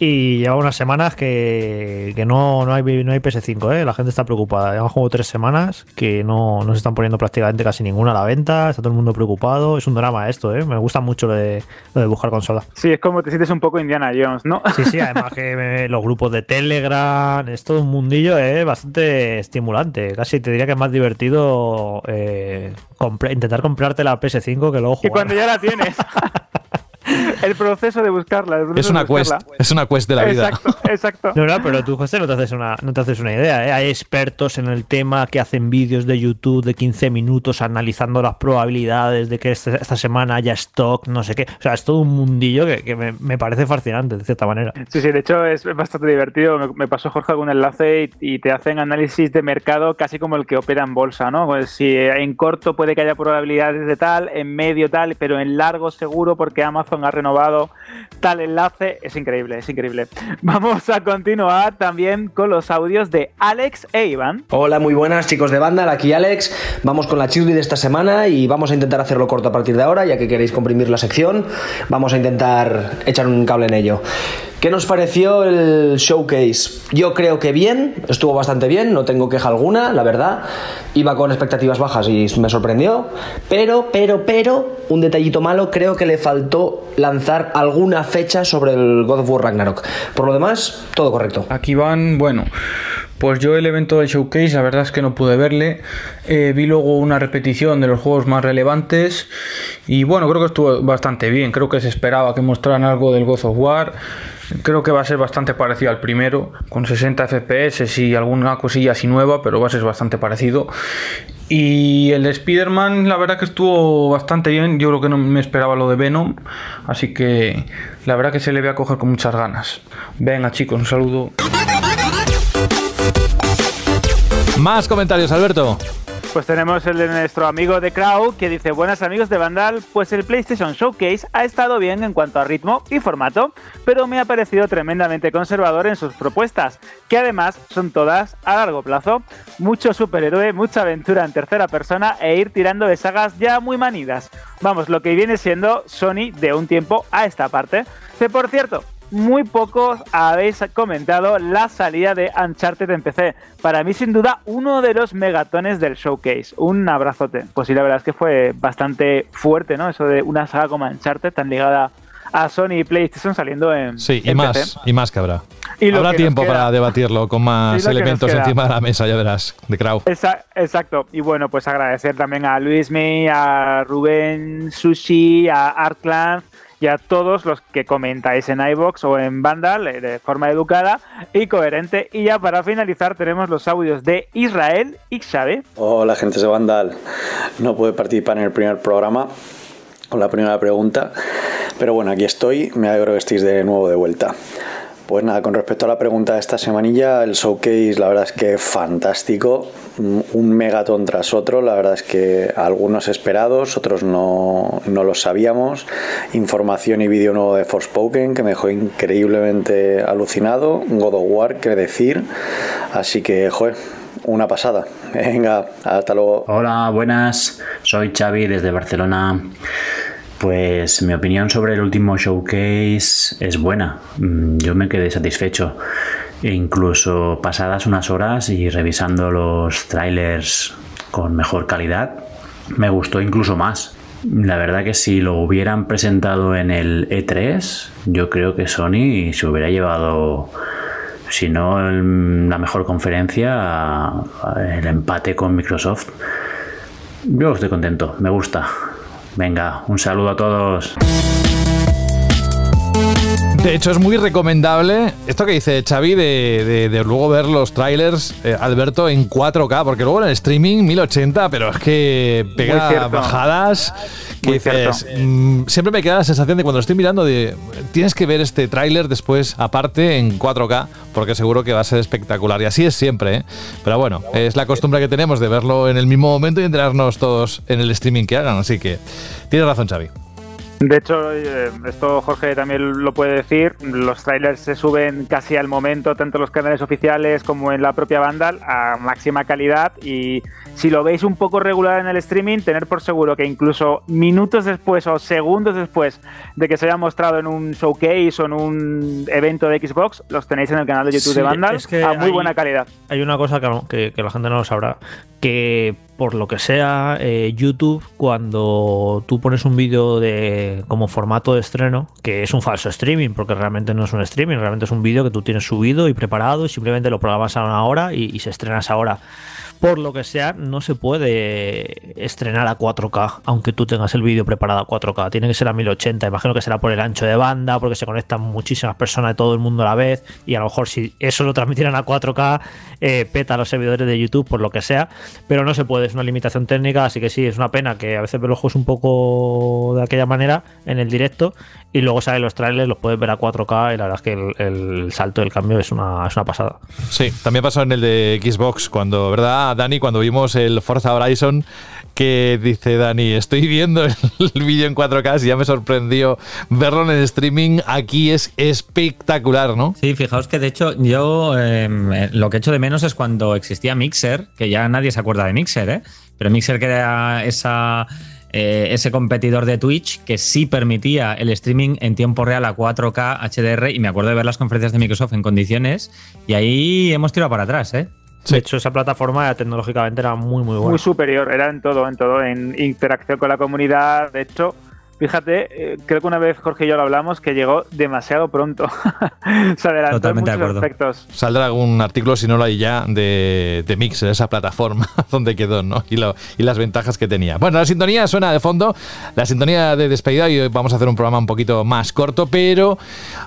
Y lleva unas semanas que, no, no, hay, no hay PS5, ¿eh? la gente está preocupada. Lleva como tres semanas que no, no, se están poniendo prácticamente casi ninguna a la venta, está todo el mundo preocupado. Es un drama esto, ¿eh? me gusta mucho lo de, lo de buscar consola. Sí, es como te sientes un poco Indiana Jones, ¿no? Sí, sí, además que los grupos de Telegram, es todo un mundillo ¿eh? bastante estimulante. Casi te diría que es más divertido eh, intentar comprarte la PS5 que luego jugar. Y cuando ya la tienes. el proceso de buscarla. Es una quest, es una quest de la vida. Exacto, exacto. No, no, pero tú, José, no te haces una, no te haces una idea. ¿eh? Hay expertos en el tema que hacen vídeos de YouTube de 15 minutos analizando las probabilidades de que este, esta, semana haya stock, no sé qué. O sea, es todo un mundillo que, me, parece fascinante, de cierta manera. Sí, sí, de hecho es bastante divertido. Me, pasó Jorge algún enlace y, te hacen análisis de mercado casi como el que opera en bolsa, ¿no? Pues si en corto puede que haya probabilidades de tal, en medio tal, pero en largo seguro porque Amazon ha renovado tal enlace. Es increíble, es increíble. Vamos a continuar también con los audios de Alex e Iván. Hola, muy buenas chicos de banda, aquí Alex. Vamos con la cheerlead de esta semana y vamos a intentar hacerlo corto a partir de ahora, ya que queréis comprimir la sección. Vamos a intentar echar un cable en ello. ¿Qué nos pareció el showcase? Yo creo que bien, estuvo bastante bien, no tengo queja alguna, la verdad. Iba con expectativas bajas y me sorprendió. Pero, pero, pero, un detallito malo, creo que le faltó lanzar alguna fecha sobre el God of War Ragnarok. Por lo demás, todo correcto. Aquí van, bueno, pues yo el evento del showcase, la verdad es que no pude verle. Eh, vi luego una repetición de los juegos más relevantes. Y bueno, creo que estuvo bastante bien. Creo que se esperaba que mostraran algo del God of War. Creo que va a ser bastante parecido al primero, con 60 FPS y alguna cosilla así nueva, pero va a ser bastante parecido. Y el de Spider-Man, la verdad que estuvo bastante bien. Yo creo que no me esperaba lo de Venom. Así que la verdad que se le ve a coger con muchas ganas. Venga, chicos, un saludo. Más comentarios, Alberto. Pues tenemos el de nuestro amigo de Crow que dice, buenas amigos de Vandal, pues el PlayStation Showcase ha estado bien en cuanto a ritmo y formato, pero me ha parecido tremendamente conservador en sus propuestas, que además son todas a largo plazo. Mucho superhéroe, mucha aventura en tercera persona e ir tirando de sagas ya muy manidas. Vamos, lo que viene siendo Sony de un tiempo a esta parte. Que por cierto, muy pocos habéis comentado la salida de Uncharted en PC. Para mí, sin duda, uno de los megatones del showcase. Un abrazote. Pues sí, la verdad es que fue bastante fuerte, ¿no? Eso de una saga como Uncharted tan ligada a Sony y PlayStation saliendo en. Sí, y más, y más que habrá. Y habrá tiempo para debatirlo con más elementos encima de la mesa, ya verás, de Crowd. Exacto. Y bueno, pues agradecer también a Luis May, a Rubén Sushi, a Artland y a todos los que comentáis en iBox o en Vandal eh, de forma educada y coherente. Y ya para finalizar tenemos los audios de Israel y Xavi. Hola gente de Vandal, no pude participar en el primer programa con la primera pregunta, pero bueno, aquí estoy, me alegro que estéis de nuevo de vuelta. Pues nada, con respecto a la pregunta de esta semanilla, el showcase la verdad es que fantástico, un megatón tras otro, la verdad es que algunos esperados, otros no, no los sabíamos, información y vídeo nuevo de Forspoken que me dejó increíblemente alucinado, God of War, qué decir, así que, joder, una pasada. Venga, hasta luego. Hola, buenas, soy Xavi desde Barcelona. Pues mi opinión sobre el último showcase es buena. Mm, yo me quedé satisfecho. E incluso pasadas unas horas y revisando los trailers con mejor calidad, me gustó incluso más. La verdad que si lo hubieran presentado en el E3, yo creo que Sony se hubiera llevado, si no la mejor conferencia, el empate con Microsoft. Yo estoy contento, me gusta. Venga, un saludo a todos. De hecho, es muy recomendable esto que dice Xavi de, luego ver los trailers, eh, Alberto, en 4K, porque luego en el streaming 1080, pero es que pega bajadas que dices, mm, siempre me queda la sensación de cuando estoy mirando de tienes que ver este tráiler después aparte en 4K, porque seguro que va a ser espectacular. Y así es siempre, ¿eh? Pero bueno, es la costumbre que tenemos de verlo en el mismo momento y enterarnos todos en el streaming que hagan, así que tienes razón, Xavi. De hecho, eh, esto Jorge también lo puede decir, los trailers se suben casi al momento, tanto en los canales oficiales como en la propia Vandal, a máxima calidad y si lo veis un poco regular en el streaming, tener por seguro que incluso minutos después o segundos después de que se haya mostrado en un showcase o en un evento de Xbox, los tenéis en el canal de YouTube de Vandal a muy buena calidad. Hay una cosa que, que la gente no lo sabrá, que por lo que sea, eh, YouTube, cuando tú pones un vídeo de como formato de estreno, que es un falso streaming, porque realmente no es un streaming, realmente es un vídeo que tú tienes subido y preparado y simplemente lo programas a una hora y, y se estrenas ahora por lo que sea, no se puede estrenar a 4K, aunque tú tengas el vídeo preparado a 4K. Tiene que ser a 1080. Imagino que será por el ancho de banda, porque se conectan muchísimas personas de todo el mundo a la vez. Y a lo mejor si eso lo transmitieran a 4K, eh, peta los servidores de YouTube, por lo que sea. Pero no se puede, es una limitación técnica. Así que sí, es una pena que a veces veo los juegos un poco de aquella manera en el directo. Y luego salen los trailers, los puedes ver a 4K. Y la verdad es que el, salto del cambio es una, es una pasada. Sí, también pasó en el de Xbox, cuando, ¿verdad? Dani, cuando vimos el Forza Horizon, que dice Dani, estoy viendo el, vídeo en 4K y ya me sorprendió verlo en el streaming. Aquí es espectacular, ¿no? Sí, fijaos que de hecho yo em, eh, lo que echo de menos es cuando existía Mixer, que ya nadie se acuerda de Mixer, ¿eh? Pero Mixer que era. Eh, ese competidor de Twitch que sí permitía el streaming en tiempo real a 4K HDR y me acuerdo de ver las conferencias de Microsoft en condiciones y ahí hemos tirado para atrás, ¿eh? De hecho, esa plataforma tecnológicamente era muy, muy buena. Muy superior, era en todo, en todo, en interacción con la comunidad. De hecho, Fíjate, eh, creo que una vez Jorge y yo lo hablamos que llegó demasiado pronto. Se adelantó Totalmente en muchos aspectos. Saldrá algún artículo, si no lo hay ya, de, de Mixer, esa plataforma donde quedó, ¿no? Y, lo, y, las ventajas que tenía. Bueno, la sintonía suena de fondo, la sintonía de despedida, y hoy vamos a hacer un programa un poquito más corto, pero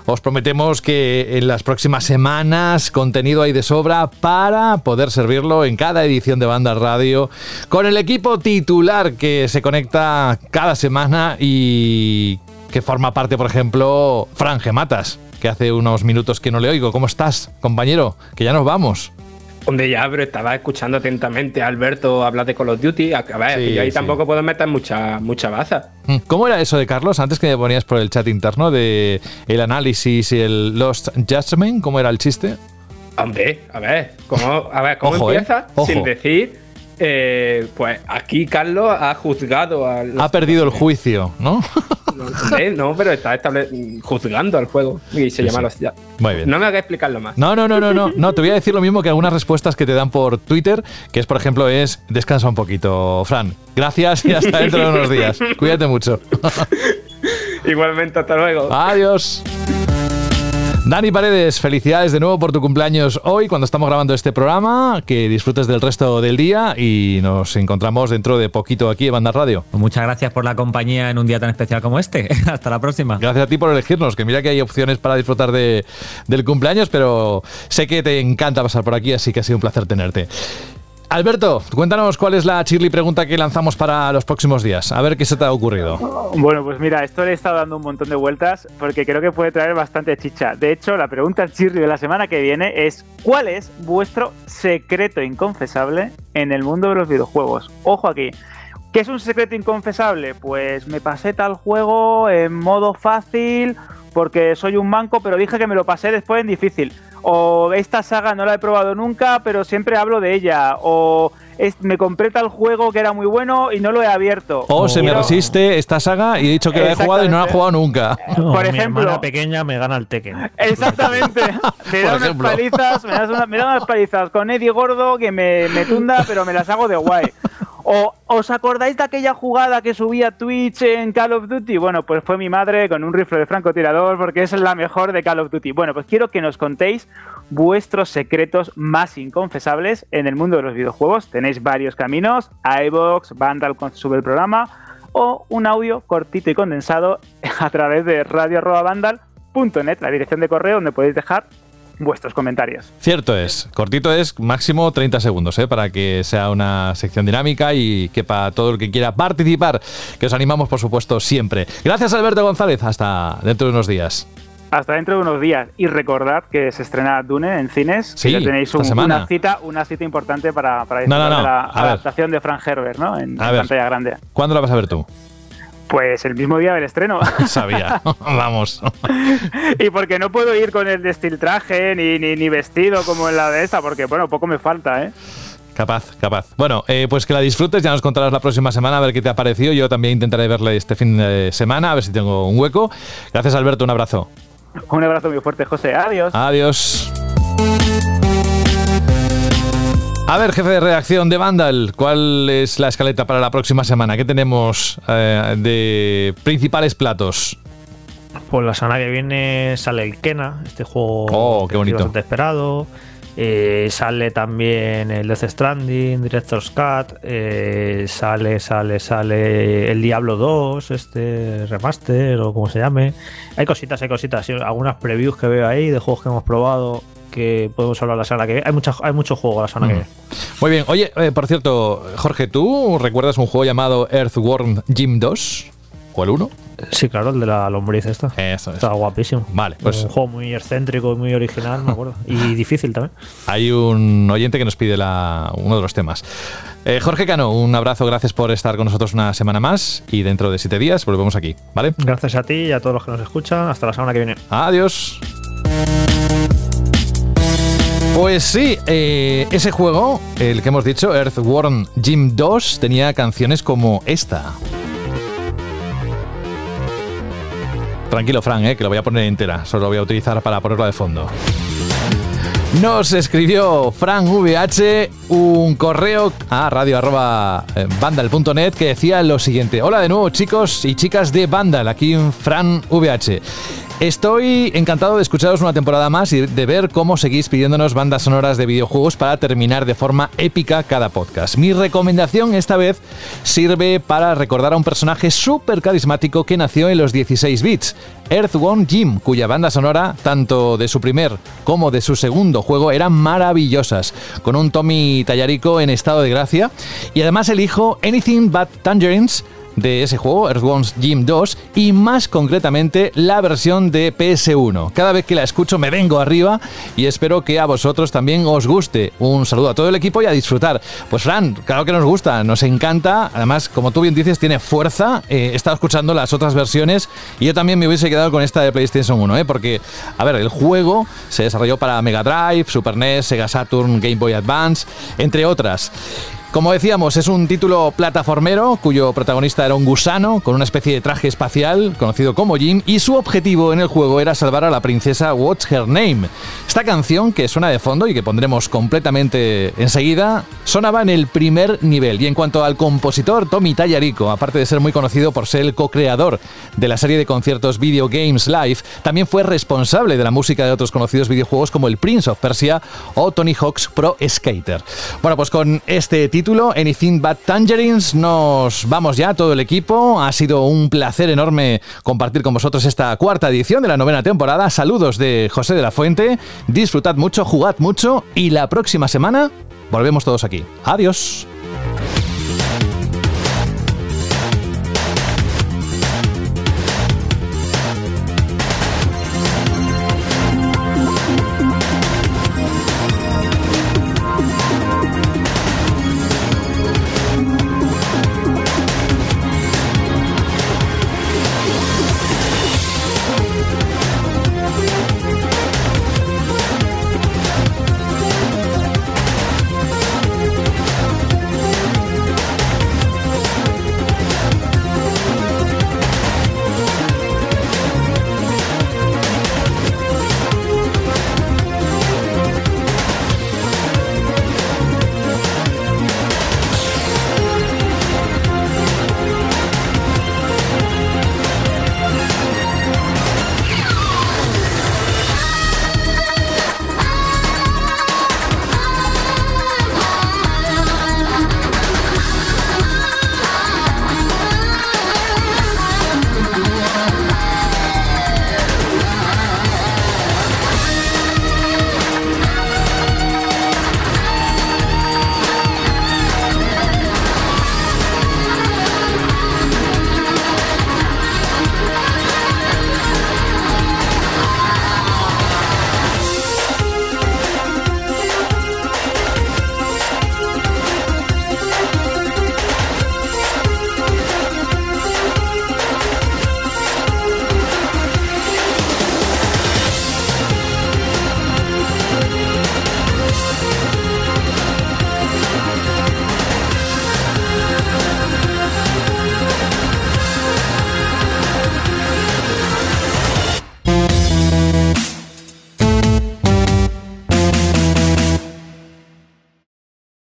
os prometemos que en las próximas semanas contenido hay de sobra para poder servirlo en cada edición de Banda Radio con el equipo titular que se conecta cada semana y que forma parte, por ejemplo, Fran Matas, que hace unos minutos que no le oigo. ¿Cómo estás, compañero? Que ya nos vamos. Donde ya, pero estaba escuchando atentamente a Alberto hablar de Call of Duty. A ver, y ahí tampoco puedo meter mucha, mucha baza. Mm, ¿Cómo era eso de Carlos? Antes que me ponías por el chat interno de el análisis y el Lost Judgment, ¿cómo era el chiste? Hombre, a ver, ¿cómo, a ver, ¿cómo ¿eh? empieza? Sin decir eh, pues aquí Carlos ha juzgado al. Ha perdido el juicio, ¿no? No, pero está juzgando al juego y se llama los. Muy bien. No me haga explicarlo más. No, no, no, no, no. No, te voy a decir lo mismo que algunas respuestas que te dan por Twitter, que es, por ejemplo, es descansa un poquito, Fran. Gracias y hasta dentro de unos días. Cuídate mucho. Igualmente, hasta luego. Adiós. Dani Paredes, felicidades de nuevo por tu cumpleaños hoy cuando estamos grabando este programa. Que disfrutes del resto del día y nos encontramos dentro de poquito aquí en Banda Radio. Muchas gracias por la compañía en un día tan especial como este. Hasta la próxima. Gracias a ti por elegirnos, que mira que hay opciones para disfrutar de, del cumpleaños, pero sé que te encanta pasar por aquí, así que ha sido un placer tenerte. Alberto, cuéntanos cuál es la chirly pregunta que lanzamos para los próximos días. A ver qué se te ha ocurrido. Bueno, pues mira, esto le he estado dando un montón de vueltas porque creo que puede traer bastante chicha. De hecho, la pregunta chirly de la semana que viene es ¿cuál es vuestro secreto inconfesable en el mundo de los videojuegos? Ojo aquí. ¿Qué es un secreto inconfesable? Pues me pasé tal juego en modo fácil porque soy un manco, pero dije que me lo pasé después en difícil o esta saga no la he probado nunca, pero siempre hablo de ella, o me compré tal juego que era muy bueno y no lo he abierto. O se me resiste esta saga y he dicho que la he jugado y no la he jugado nunca. Por ejemplo, mi pequeña me gana el Tekken. Exactamente. me da unas palizas, me, da unas palizas con Eddie Gordo que me, me tunda, pero me las hago de guay. ¿O os acordáis de aquella jugada que subía Twitch en Call of Duty? Bueno, pues fue mi madre con un rifle de francotirador porque es la mejor de Call of Duty. Bueno, pues quiero que nos contéis vuestros secretos más inconfesables en el mundo de los videojuegos. Tenéis varios caminos, iBox, Vandal con sube el programa o un audio cortito y condensado a través de radio.vandal.net, la dirección de correo donde podéis dejar vuestros comentarios. Cierto es, cortito es máximo 30 segundos ¿eh? para que sea una sección dinámica y que para todo el que quiera participar, que os animamos por supuesto siempre. Gracias Alberto González, hasta dentro de unos días. Hasta dentro de unos días. Y recordad que se estrena Dune en cines. Sí, que tenéis una cita, una cita importante para, para la adaptación de Frank Herbert, ¿no? En, pantalla grande. ¿Cuándo la vas a ver tú? Pues el mismo día del estreno. Sabía, vamos. y porque no puedo ir con el de estilo traje ni, ni, vestido como en la de esta, porque bueno, poco me falta, ¿eh? Capaz, capaz. Bueno, eh, pues que la disfrutes, ya nos contarás la próxima semana a ver qué te ha parecido. Yo también intentaré verle este fin de semana, a ver si tengo un hueco. Gracias, Alberto, un abrazo. Un abrazo muy fuerte, José. Adiós. Adiós. A ver, jefe de redacción de Vandal, ¿cuál es la escaleta para la próxima semana? ¿Qué tenemos eh, de principales platos? Pues la semana que viene sale el Kena, este juego oh, qué bonito. bastante esperado. Eh, sale también el Death Stranding, Director's Cut. Eh, sale, sale, sale el Diablo 2, este remaster o como se llame. Hay cositas, hay cositas. Algunas previews que veo ahí de juegos que hemos probado que podemos hablar la semana que viene. Hay, mucha, hay mucho juego la semana que viene. Muy bien. Oye, eh, por cierto, Jorge, ¿tú recuerdas un juego llamado Earthworm Jim 2? ¿O el 1? Sí, claro, el de la lombriz esta. Eso Está guapísimo. Vale, pues. Un juego muy excéntrico y muy original, me acuerdo. y difícil también. Hay un oyente que nos pide la, uno de los temas. Eh, Jorge Cano, un abrazo, gracias por estar con nosotros una semana más y dentro de siete días volvemos aquí, ¿vale? Gracias a ti y a todos los que nos escuchan. Hasta la semana que viene. Adiós. Pues sí, eh, ese juego, el que hemos dicho, Earthworm Jim 2, tenía canciones como esta. Tranquilo, Fran, eh, que lo voy a poner entera. Solo lo voy a utilizar para ponerlo de fondo. Nos escribió Fran VH un correo a radio.bandal.net que decía lo siguiente. Hola de nuevo chicos y chicas de Bandal, aquí en Fran VH. Estoy encantado de escucharos una temporada más y de ver cómo seguís pidiéndonos bandas sonoras de videojuegos para terminar de forma épica cada podcast. Mi recomendación esta vez sirve para recordar a un personaje súper carismático que nació en los 16 bits, Earthworm Jim, cuya banda sonora, tanto de su primer como de su segundo juego, eran maravillosas, con un Tommy Tallarico en estado de gracia, y además elijo Anything But Tangerines de ese juego, Earthworms Jim 2, y más concretamente la versión de PS1. Cada vez que la escucho me vengo arriba y espero que a vosotros también os guste. Un saludo a todo el equipo y a disfrutar. Pues Fran, claro que nos gusta, nos encanta. Además, como tú bien dices, tiene fuerza. Eh, he estado escuchando las otras versiones y yo también me hubiese quedado con esta de PlayStation 1, ¿eh? porque, a ver, el juego se desarrolló para Mega Drive, Super NES, Sega Saturn, Game Boy Advance, entre otras. Como decíamos, es un título plataformero cuyo protagonista era un gusano con una especie de traje espacial conocido como Jim y su objetivo en el juego era salvar a la princesa What's Her Name. Esta canción que suena de fondo y que pondremos completamente enseguida sonaba en el primer nivel y en cuanto al compositor Tommy Tallarico, aparte de ser muy conocido por ser el co-creador de la serie de conciertos Video Games Live, también fue responsable de la música de otros conocidos videojuegos como el Prince of Persia o Tony Hawk's Pro Skater. Bueno, pues con este título Anything But Tangerines. Nos vamos ya, todo el equipo. Ha sido un placer enorme compartir con vosotros esta cuarta edición de la novena temporada. Saludos de José de la Fuente. Disfrutad mucho, jugad mucho y la próxima semana volvemos todos aquí. Adiós.